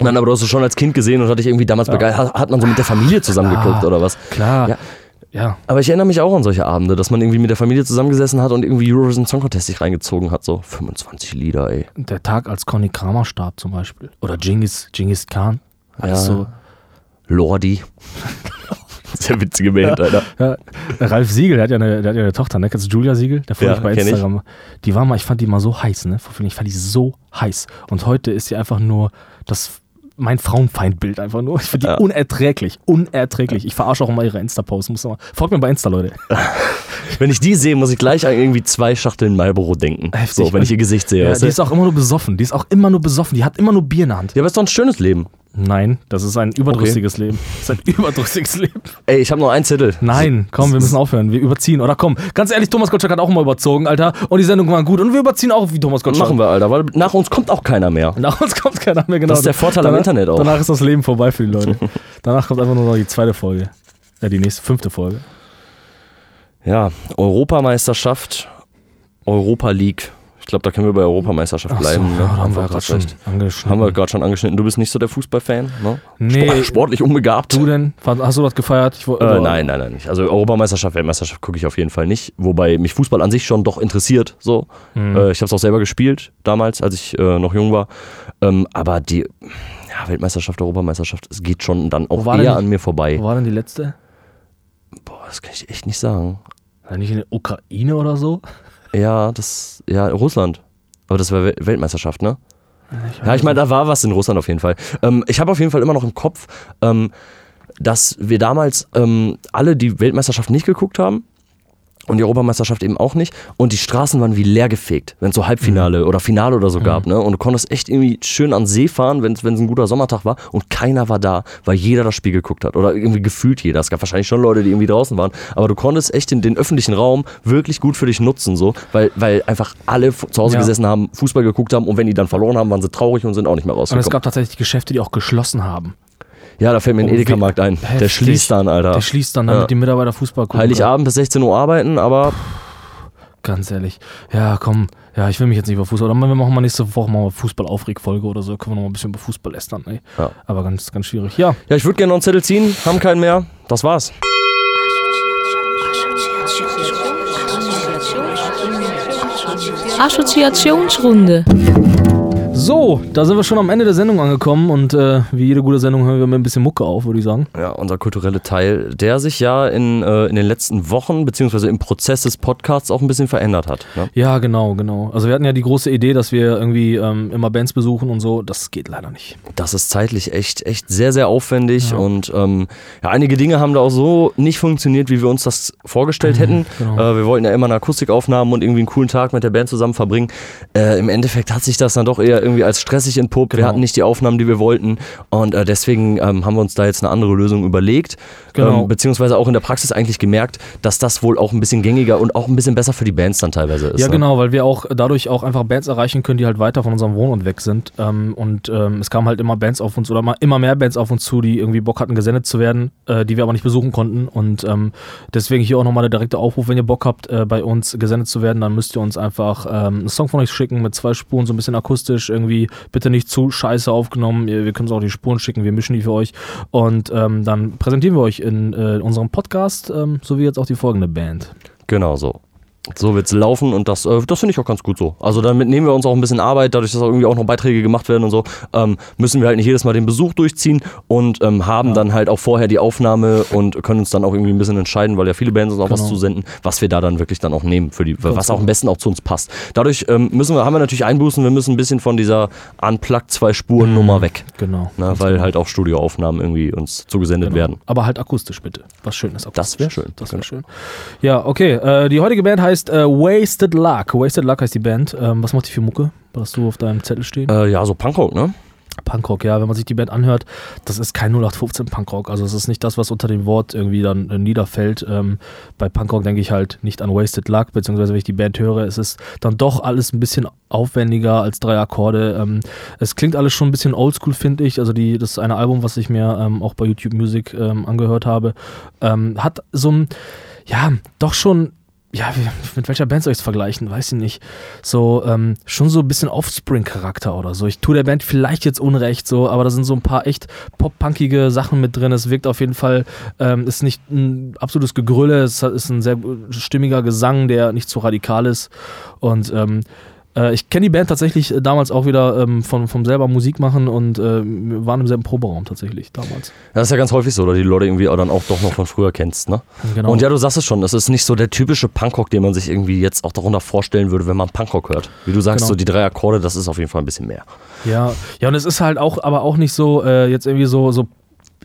C: Nein, aber du hast es schon als Kind gesehen und hat dich irgendwie damals begeistert. Hat, man so mit der Familie zusammen
D: Klar.
C: geguckt oder was?
D: Klar.
C: Ja.
D: Ja.
C: Aber ich erinnere mich auch an solche Abende, dass man irgendwie mit der Familie zusammengesessen hat und irgendwie Eurovision Song Contest sich reingezogen hat. So 25 Lieder, ey.
D: Der Tag, als Conny Kramer starb zum Beispiel. Oder Genghis, Genghis Khan. Alles
C: Ja.
D: so.
C: Lordi. Sehr witzige Band, Alter.
D: Ja, Ralf Siegel, der hat ja eine, der hat ja eine Tochter, ne? Kennst du Julia Siegel? Der folge
C: Ja,
D: ich bei
C: kenn ich.
D: Instagram. Die war mal, ich fand die mal so heiß, ne? Vor vielen- Ich fand die so heiß. Und heute ist sie einfach nur das mein Frauenfeindbild einfach nur. Ich finde die
C: Ja.
D: unerträglich. Unerträglich. Ich verarsche auch immer ihre Insta-Posts. Folgt mir bei Insta, Leute.
C: Wenn ich die sehe, muss ich gleich an irgendwie zwei Schachteln Marlboro denken.
D: Heftig.
C: So, wenn ich ihr Gesicht sehe.
D: Ja, die ist auch immer nur besoffen. Die ist auch immer nur besoffen. Die hat immer nur Bier in der Hand.
C: ja, aber ist doch ein schönes Leben.
D: Nein, das ist ein überdrüssiges Leben. Das ist ein überdrüssiges Leben.
C: Ey, ich habe noch einen Zettel.
D: Nein, komm, wir müssen aufhören. Wir überziehen. Oder komm, ganz ehrlich, Thomas Gottschalk hat auch mal überzogen, Alter. Und die Sendung war gut. Und wir überziehen auch wie Thomas Gottschalk.
C: Machen wir, Alter, weil nach uns kommt auch keiner mehr.
D: Nach uns kommt keiner mehr, genau.
C: Das ist der Vorteil am
D: danach,
C: Internet auch.
D: Danach ist das Leben vorbei für die Leute. danach kommt einfach nur noch die zweite Folge. Ja, die nächste, fünfte Folge.
C: Ja, Europameisterschaft, Europa League. Ich glaube, da können wir bei Europameisterschaft bleiben.
D: ja,
C: ne?
D: da haben wir gerade schon angeschnitten.
C: Haben wir gerade schon angeschnitten. Du bist nicht so der Fußballfan, ne?
D: Nee.
C: Sport- Sportlich unbegabt.
D: Du denn? Hast du das gefeiert? Ich,
C: Äh, nein, nein, nein, nicht. Also Europameisterschaft, Weltmeisterschaft gucke ich auf jeden Fall nicht. Wobei mich Fußball an sich schon doch interessiert. So.
D: Mhm.
C: Äh, ich habe es auch selber gespielt damals, als ich äh, noch jung war. Ähm, aber die ja, Weltmeisterschaft, Europameisterschaft, es geht schon dann auch eher an mir vorbei.
D: Wo war denn die letzte?
C: Boah, das kann ich echt nicht sagen.
D: War nicht in der Ukraine oder so?
C: Ja, das, ja, Russland. Aber das war Wel- Weltmeisterschaft, ne? Ja, ich meine, da war was in Russland auf jeden Fall. Ähm, ich habe auf jeden Fall immer noch im Kopf, ähm, dass wir damals ähm, alle die Weltmeisterschaft nicht geguckt haben und die Europameisterschaft eben auch nicht und die Straßen waren wie leer gefegt, wenn es so Halbfinale oder Finale oder so gab, ne? Und du konntest echt irgendwie schön an See fahren, wenn es ein guter Sommertag war und keiner war da, weil jeder das Spiel geguckt hat oder irgendwie gefühlt jeder. Es gab wahrscheinlich schon Leute, die irgendwie draußen waren, aber du konntest echt den, den öffentlichen Raum wirklich gut für dich nutzen, so, weil, weil einfach alle zu Hause
D: Ja.
C: gesessen haben, Fußball geguckt haben und wenn die dann verloren haben, waren sie traurig und sind auch nicht mehr
D: Und es
C: rausgekommen.
D: gab tatsächlich Geschäfte, die auch geschlossen haben.
C: Ja, da fällt mir ein
D: Oh,
C: Edeka-Markt ein. Der
D: Heftig.
C: schließt dann, Alter.
D: Der schließt dann, damit
C: Ja.
D: die Mitarbeiter Fußball gucken.
C: Heiligabend bis 16 Uhr arbeiten, aber
D: Ganz ehrlich. Ja, komm. Ja, ich will mich jetzt nicht über Fußball. Oder wir machen mal nächste Woche mal Fußball-Aufregfolge oder so. Können wir noch mal ein bisschen über Fußball lästern, ey.
C: Ja.
D: Aber ganz, ganz schwierig. Ja.
C: ja, ich würde gerne noch einen Zettel ziehen, haben keinen mehr. Das war's.
B: Assoziationsrunde.
D: So, da sind wir schon am Ende der Sendung angekommen und äh, wie jede gute Sendung hören wir mit ein bisschen Mucke auf, würde ich sagen.
C: Ja, unser kulturelle Teil, der sich ja in, äh, in den letzten Wochen, beziehungsweise im Prozess des Podcasts auch ein bisschen verändert hat. Ne?
D: Ja, genau, genau. Also wir hatten ja die große Idee, dass wir irgendwie ähm, immer Bands besuchen und so. Das geht leider nicht.
C: Das ist zeitlich echt, echt sehr, sehr aufwendig
D: Ja.
C: und ähm, ja, einige Dinge haben da auch so nicht funktioniert, wie wir uns das vorgestellt hätten.
D: genau.
C: Äh, wir wollten ja immer eine Akustikaufnahmen und irgendwie einen coolen Tag mit der Band zusammen verbringen. Äh, Im Endeffekt hat sich das dann doch eher irgendwie irgendwie als stressig entpuppt. Wir
D: Genau.
C: hatten nicht die Aufnahmen, die wir wollten. Und äh, deswegen ähm, haben wir uns da jetzt eine andere Lösung überlegt.
D: Genau.
C: Ähm, beziehungsweise auch in der Praxis eigentlich gemerkt, dass das wohl auch ein bisschen gängiger und auch ein bisschen besser für die Bands dann teilweise ist.
D: Ja,
C: ne?
D: genau, weil wir auch dadurch auch einfach Bands erreichen können, die halt weiter von unserem Wohnort weg sind. Ähm, und ähm, es kamen halt immer Bands auf uns oder immer mehr Bands auf uns zu, die irgendwie Bock hatten, gesendet zu werden, äh, die wir aber nicht besuchen konnten. Und ähm, deswegen hier auch nochmal der direkte Aufruf, wenn ihr Bock habt, äh, bei uns gesendet zu werden, dann müsst ihr uns einfach ähm, einen Song von euch schicken mit zwei Spuren, so ein bisschen akustisch, irgendwie bitte nicht zu scheiße aufgenommen. Wir können uns auch die Spuren schicken, wir mischen die für euch. Und ähm, dann präsentieren wir euch in äh, unserem Podcast, ähm, so wie jetzt auch die folgende Band.
C: Genau so. So wird's laufen und das, äh, das finde ich auch ganz gut so. Also damit nehmen wir uns auch ein bisschen Arbeit, dadurch, dass auch irgendwie auch noch Beiträge gemacht werden und so, ähm, müssen wir halt nicht jedes Mal den Besuch durchziehen und ähm, haben dann halt auch vorher die Aufnahme und können uns dann auch irgendwie ein bisschen entscheiden, weil ja viele Bands uns auch was
D: Genau.
C: zusenden, was wir da dann wirklich dann auch nehmen, für die, was auch
D: genau.
C: am besten auch zu uns passt. Dadurch ähm, müssen wir, haben wir natürlich Einbußen, wir müssen ein bisschen von dieser Unplugged zwei Spuren Nummer weg.
D: Genau.
C: Ne, weil halt auch Studioaufnahmen irgendwie uns zugesendet
D: Genau.
C: werden.
D: Aber halt akustisch bitte. Was Schönes.
C: Das wär schön.
D: Das wäre
C: Genau.
D: schön. Ja, okay. Äh, die heutige Band heißt äh, Wasted Luck. Wasted Luck heißt die Band. Ähm, was macht die für Mucke? Was hast du auf deinem Zettel stehen?
C: Äh, ja, so Punkrock, ne?
D: Punkrock, ja. Wenn man sich die Band anhört, das ist kein 0815 Punkrock. Also es ist nicht das, was unter dem Wort irgendwie dann äh, niederfällt. Ähm, bei Punkrock denke ich halt nicht an Wasted Luck, beziehungsweise wenn ich die Band höre, es ist dann doch alles ein bisschen aufwendiger als drei Akkorde. Ähm, es klingt alles schon ein bisschen oldschool, finde ich. Also die, das ist eine Album, was ich mir ähm, auch bei YouTube Music ähm, angehört habe. Ähm, hat so ein, ja, doch schon ja, mit welcher Band soll ich es vergleichen? Weiß ich nicht. So, ähm, schon so ein bisschen Offspring-Charakter oder so. Ich tue der Band vielleicht jetzt Unrecht, so, aber da sind so ein paar echt pop-punkige Sachen mit drin. Es wirkt auf jeden Fall, ähm, ist nicht ein absolutes Gegrülle, es ist ein sehr stimmiger Gesang, der nicht zu radikal ist. Und ähm, äh, ich kenne die Band tatsächlich äh, damals auch wieder ähm, von, vom selber Musik machen und äh, wir waren im selben Proberaum tatsächlich damals.
C: Das ist ja ganz häufig so, oder die Leute irgendwie auch dann auch doch noch von früher kennst, ne?
D: Genau.
C: Und ja, du sagst es schon, das ist nicht so der typische Punkrock, den man sich irgendwie jetzt auch darunter vorstellen würde, wenn man Punkrock hört. Wie du sagst,
D: Genau.
C: so die drei Akkorde, das ist auf jeden Fall ein bisschen mehr.
D: Ja, ja, und es ist halt auch, aber auch nicht so, äh, jetzt irgendwie so, so,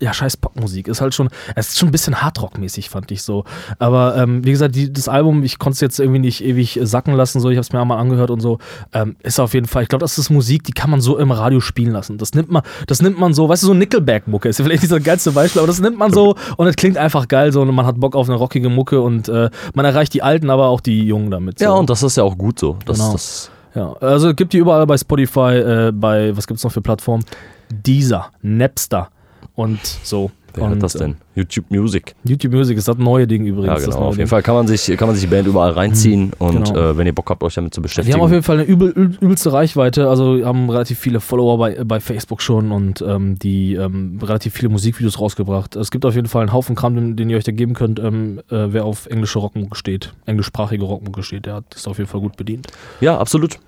D: ja, scheiß Popmusik. Ist halt schon, es ist schon ein bisschen Hardrock-mäßig, fand ich so. Aber ähm, wie gesagt, die, das Album, ich konnte es jetzt irgendwie nicht ewig äh, sacken lassen, so, ich habe es mir einmal angehört und so. Ähm, ist auf jeden Fall, ich glaube, das ist Musik, die kann man so im Radio spielen lassen. Das nimmt man, das nimmt man so, weißt du, so Nickelback-Mucke ist ja vielleicht nicht so das geilste Beispiel, aber das nimmt man so und es klingt einfach geil so und man hat Bock auf eine rockige Mucke und äh, man erreicht die Alten, aber auch die Jungen damit. So.
C: Ja, und das ist ja auch gut so. Das,
D: Genau.
C: das,
D: Ja, also gibt die überall bei Spotify, äh, bei, was gibt's noch für Plattformen? Deezer, Napster und so.
C: wer
D: und,
C: hat das denn? YouTube Music.
D: Äh, YouTube Music ist das neue Ding übrigens.
C: Ja,
D: das
C: genau. Auf jeden
D: Ding.
C: Fall kann man sich, kann man sich die Band überall reinziehen und
D: genau.
C: äh, wenn ihr Bock habt, euch damit zu beschäftigen.
D: haben auf jeden Fall eine übel, übel, übelste Reichweite, also haben relativ viele Follower bei, bei Facebook schon und ähm, die ähm, relativ viele Musikvideos rausgebracht. Es gibt auf jeden Fall einen Haufen Kram, den, den ihr euch da geben könnt, ähm, äh, wer auf englische Rockmucke steht, englischsprachige Rockmucke steht, der hat ist auf jeden Fall gut bedient.
C: ja, absolut.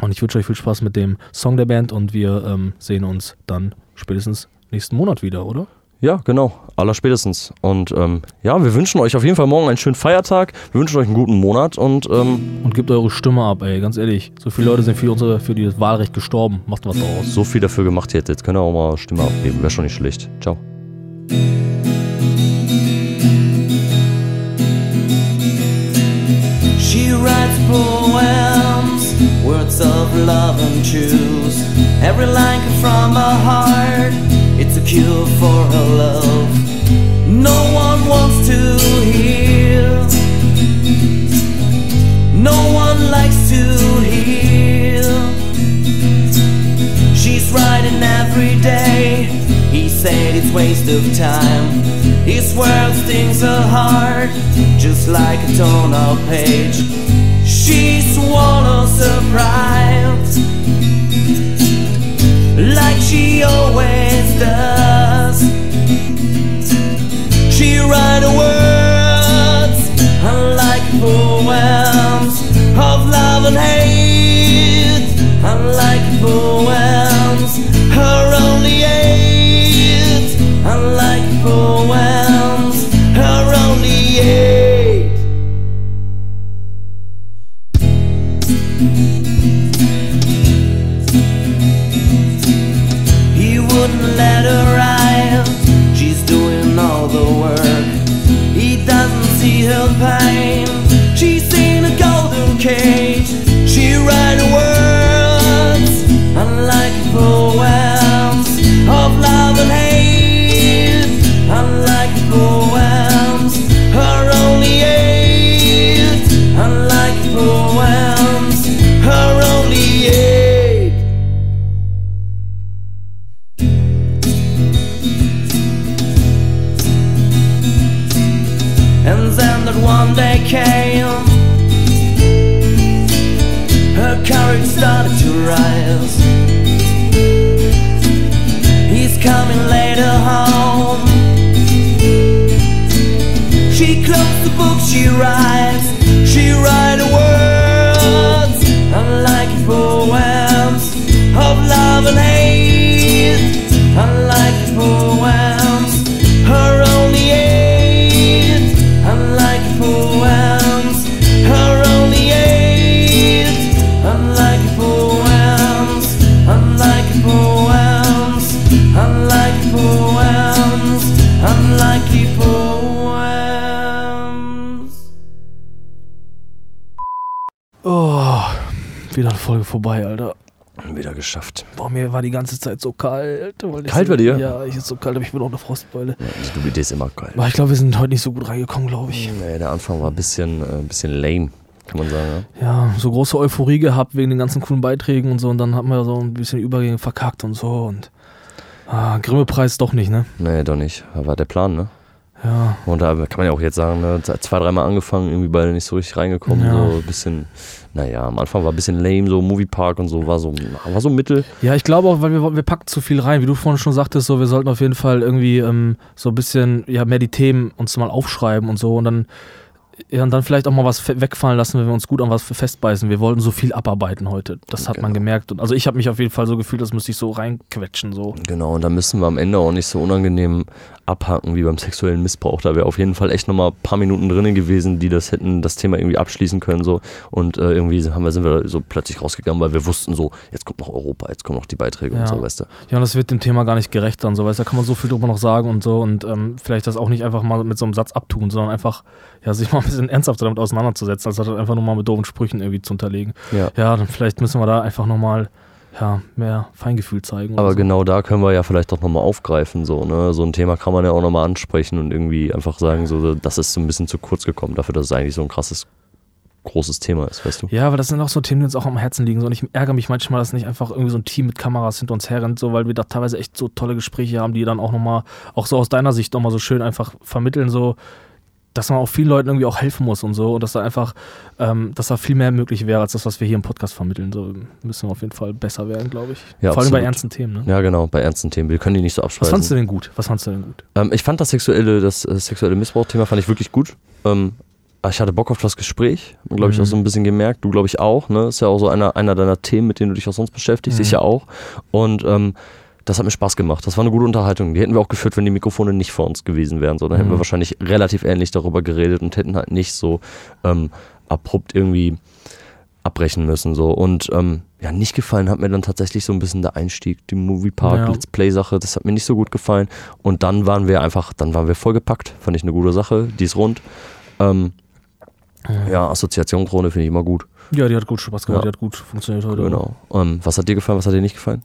D: Und ich wünsche euch viel Spaß mit dem Song der Band und wir ähm, sehen uns dann spätestens nächsten Monat wieder, oder?
C: Ja, genau. Allerspätestens. Und ähm, ja, wir wünschen euch auf jeden Fall morgen einen schönen Feiertag. Wir wünschen euch einen guten Monat und ähm,
D: Und gebt eure Stimme ab, ey, ganz ehrlich. So viele Leute sind für, unsere, für dieses Wahlrecht gestorben. Macht was daraus.
C: so viel dafür gemacht jetzt. Jetzt könnt ihr auch mal Stimme abgeben. Wäre schon nicht schlecht. Ciao.
E: She writes poems, words of love and truth. Every line from her heart. Cure for her love. No one wants to hear. No one likes to hear. She's writing every day. He said it's waste of time. His world stings her heart, just like a torn out page. She swallows her pride, like she always does. She writes words unlike poems of love and hate, unlike poems. Her only aid, unlike poems. okay. She ran words unlike poems of love and hate, unlike poems. Her only aid, unlike poems. Her only aid. And then that one day came. Her started to rise. He's coming later home. She closed the book she writes. She write words unlike poems of love and hate. Unlike poems,
D: wieder eine Folge vorbei, Alter.
C: Wieder geschafft.
D: Boah, mir war die ganze Zeit so kalt.
C: Kalt bei dir?
D: Ja, ich ist so kalt, aber ich bin auch eine Frostbeule.
C: Ja, die Stupidität ist immer geil.
D: Aber ich glaube, wir sind heute nicht so gut reingekommen, glaube ich.
C: Nee, der Anfang war ein bisschen, äh, ein bisschen lame, kann man sagen.
D: Ja, so große Euphorie gehabt wegen den ganzen coolen Beiträgen und so. Und dann hat man so ein bisschen Übergänge verkackt und so. Und ah, Grimme-Preis doch nicht, ne?
C: Ja. Nee, doch nicht. War der Plan, ne?
D: Ja.
C: Und da kann man ja auch jetzt sagen, ne, zwei, dreimal angefangen, irgendwie beide nicht so richtig reingekommen.
D: Ja.
C: So ein bisschen, naja, am Anfang war ein bisschen lame, so Moviepark und so, war so, war so mittel.
D: Ja, ich glaube auch, weil wir, wir packen zu viel rein. Wie du vorhin schon sagtest, so, wir sollten auf jeden Fall irgendwie ähm, so ein bisschen, ja, mehr die Themen uns mal aufschreiben und so und dann, ja, und dann vielleicht auch mal was wegfallen lassen, wenn wir uns gut an was festbeißen. Wir wollten so viel abarbeiten heute. Das hat man
C: Genau.
D: gemerkt. Und, also ich habe mich auf jeden Fall so gefühlt, das müsste ich so reinquetschen, so.
C: Genau, und da müssen wir am Ende auch nicht so unangenehm abhaken wie beim sexuellen Missbrauch. Da wäre auf jeden Fall echt nochmal ein paar Minuten drinnen gewesen, die das hätten, das Thema irgendwie abschließen können. So. Und äh, irgendwie haben wir, sind wir so plötzlich rausgegangen, weil wir wussten so, jetzt kommt noch Europa, jetzt kommen noch die Beiträge
D: Ja.
C: und so, weißt du.
D: Ja, und das wird dem Thema gar nicht gerecht dann, so, weißt du, da kann man so viel drüber noch sagen und so und ähm, vielleicht das auch nicht einfach mal mit so einem Satz abtun, sondern einfach, ja, sich mal ein bisschen ernsthafter damit auseinanderzusetzen, als halt einfach nur mal mit doofen Sprüchen irgendwie zu unterlegen.
C: Ja.
D: Ja, dann vielleicht müssen wir da einfach nochmal, ja, mehr Feingefühl zeigen.
C: Aber
D: so.
C: genau da können wir ja vielleicht doch nochmal aufgreifen. So, ne? so ein Thema kann man ja auch nochmal ansprechen und irgendwie einfach sagen, so, das ist so ein bisschen zu kurz gekommen dafür, dass es eigentlich so ein krasses, großes Thema ist, weißt du?
D: Ja, aber das sind auch so Themen, die uns auch am Herzen liegen. So. Und ich ärgere mich manchmal, dass nicht einfach irgendwie so ein Team mit Kameras hinter uns herrennt, so, weil wir da teilweise echt so tolle Gespräche haben, die dann auch nochmal, auch so aus deiner Sicht nochmal so schön einfach vermitteln, so, dass man auch vielen Leuten irgendwie auch helfen muss und so. Und dass da einfach, ähm, dass da viel mehr möglich wäre, als das, was wir hier im Podcast vermitteln. So müssen wir auf jeden Fall besser werden, glaube ich.
C: Ja,
D: Vor allem bei
C: absolut.
D: ernsten Themen. Ne?
C: Ja, genau, bei ernsten Themen. Wir können die nicht so
D: Was
C: abschreiben.
D: fandst du denn gut? Was fandst du denn gut?
C: Ähm, ich fand das sexuelle, das äh, sexuelle Missbrauch-Thema fand ich wirklich gut. Ähm, ich hatte Bock auf das Gespräch, glaube ich
D: Mhm.
C: auch so ein bisschen gemerkt. Du glaube ich auch, ne? Ist ja auch so einer, einer deiner Themen, mit denen du dich auch sonst beschäftigst.
D: Mhm.
C: Ich ja auch. Und ähm, das hat mir Spaß gemacht. Das war eine gute Unterhaltung. Die hätten wir auch geführt, wenn die Mikrofone nicht vor uns gewesen wären. So, dann hätten
D: Mhm.
C: wir wahrscheinlich relativ ähnlich darüber geredet und hätten halt nicht so ähm, abrupt irgendwie abbrechen müssen. So. Und ähm, ja, nicht gefallen hat mir dann tatsächlich so ein bisschen der Einstieg, die Moviepark,
D: Ja.
C: Let's Play-Sache, das hat mir nicht so gut gefallen. Und dann waren wir einfach, dann waren wir vollgepackt, fand ich eine gute Sache, die ist rund. Ähm, ja, Assoziationsrunde finde ich immer gut.
D: Ja, die hat gut Spaß gemacht,
C: Ja.
D: die hat gut funktioniert heute.
C: Genau. Ähm, was hat dir gefallen, was hat dir nicht gefallen?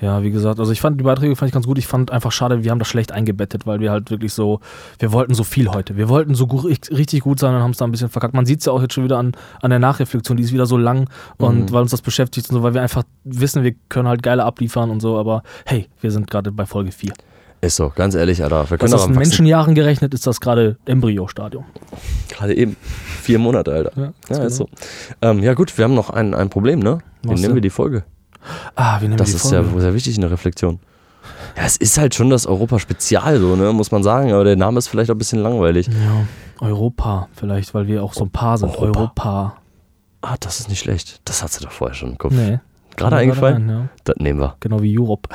D: Ja, wie gesagt, also ich fand die Beiträge fand ich ganz gut. Ich fand einfach schade, wir haben das schlecht eingebettet, weil wir halt wirklich so, wir wollten so viel heute. Wir wollten so gu- richtig gut sein und haben es da ein bisschen verkackt. Man sieht es ja auch jetzt schon wieder an, an der Nachreflexion, die ist wieder so lang und
C: Mhm.
D: weil uns das beschäftigt und so, weil wir einfach wissen, wir können halt geile abliefern und so, aber hey, wir sind gerade bei Folge 4.
C: Ist so, ganz ehrlich, Alter. Wir können
D: das in
C: wachsen.
D: Menschenjahren gerechnet ist das gerade Embryo-Stadium.
C: Gerade eben. Vier Monate, Alter.
D: Ja,
C: Ja, ist so. Ähm, ja, gut, wir haben noch ein, ein Problem, ne? Wie nehmen wir die Folge?
D: Ah, wir nehmen
C: Das
D: die
C: ist ja sehr wichtig in der Reflexion. Ja, es ist halt schon das Europa-Spezial, so, ne, muss man sagen, aber der Name ist vielleicht auch ein bisschen langweilig.
D: ja, Europa vielleicht, weil wir auch so ein Paar sind.
C: Europa.
D: Europa.
C: Ah, das ist nicht schlecht. Das hat sie doch vorher schon im Kopf.
D: Nee.
C: Gerade eingefallen?
D: rein, ja.
C: Das nehmen wir.
D: Genau wie Europe.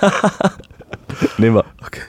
C: Nehmen wir.
D: Okay.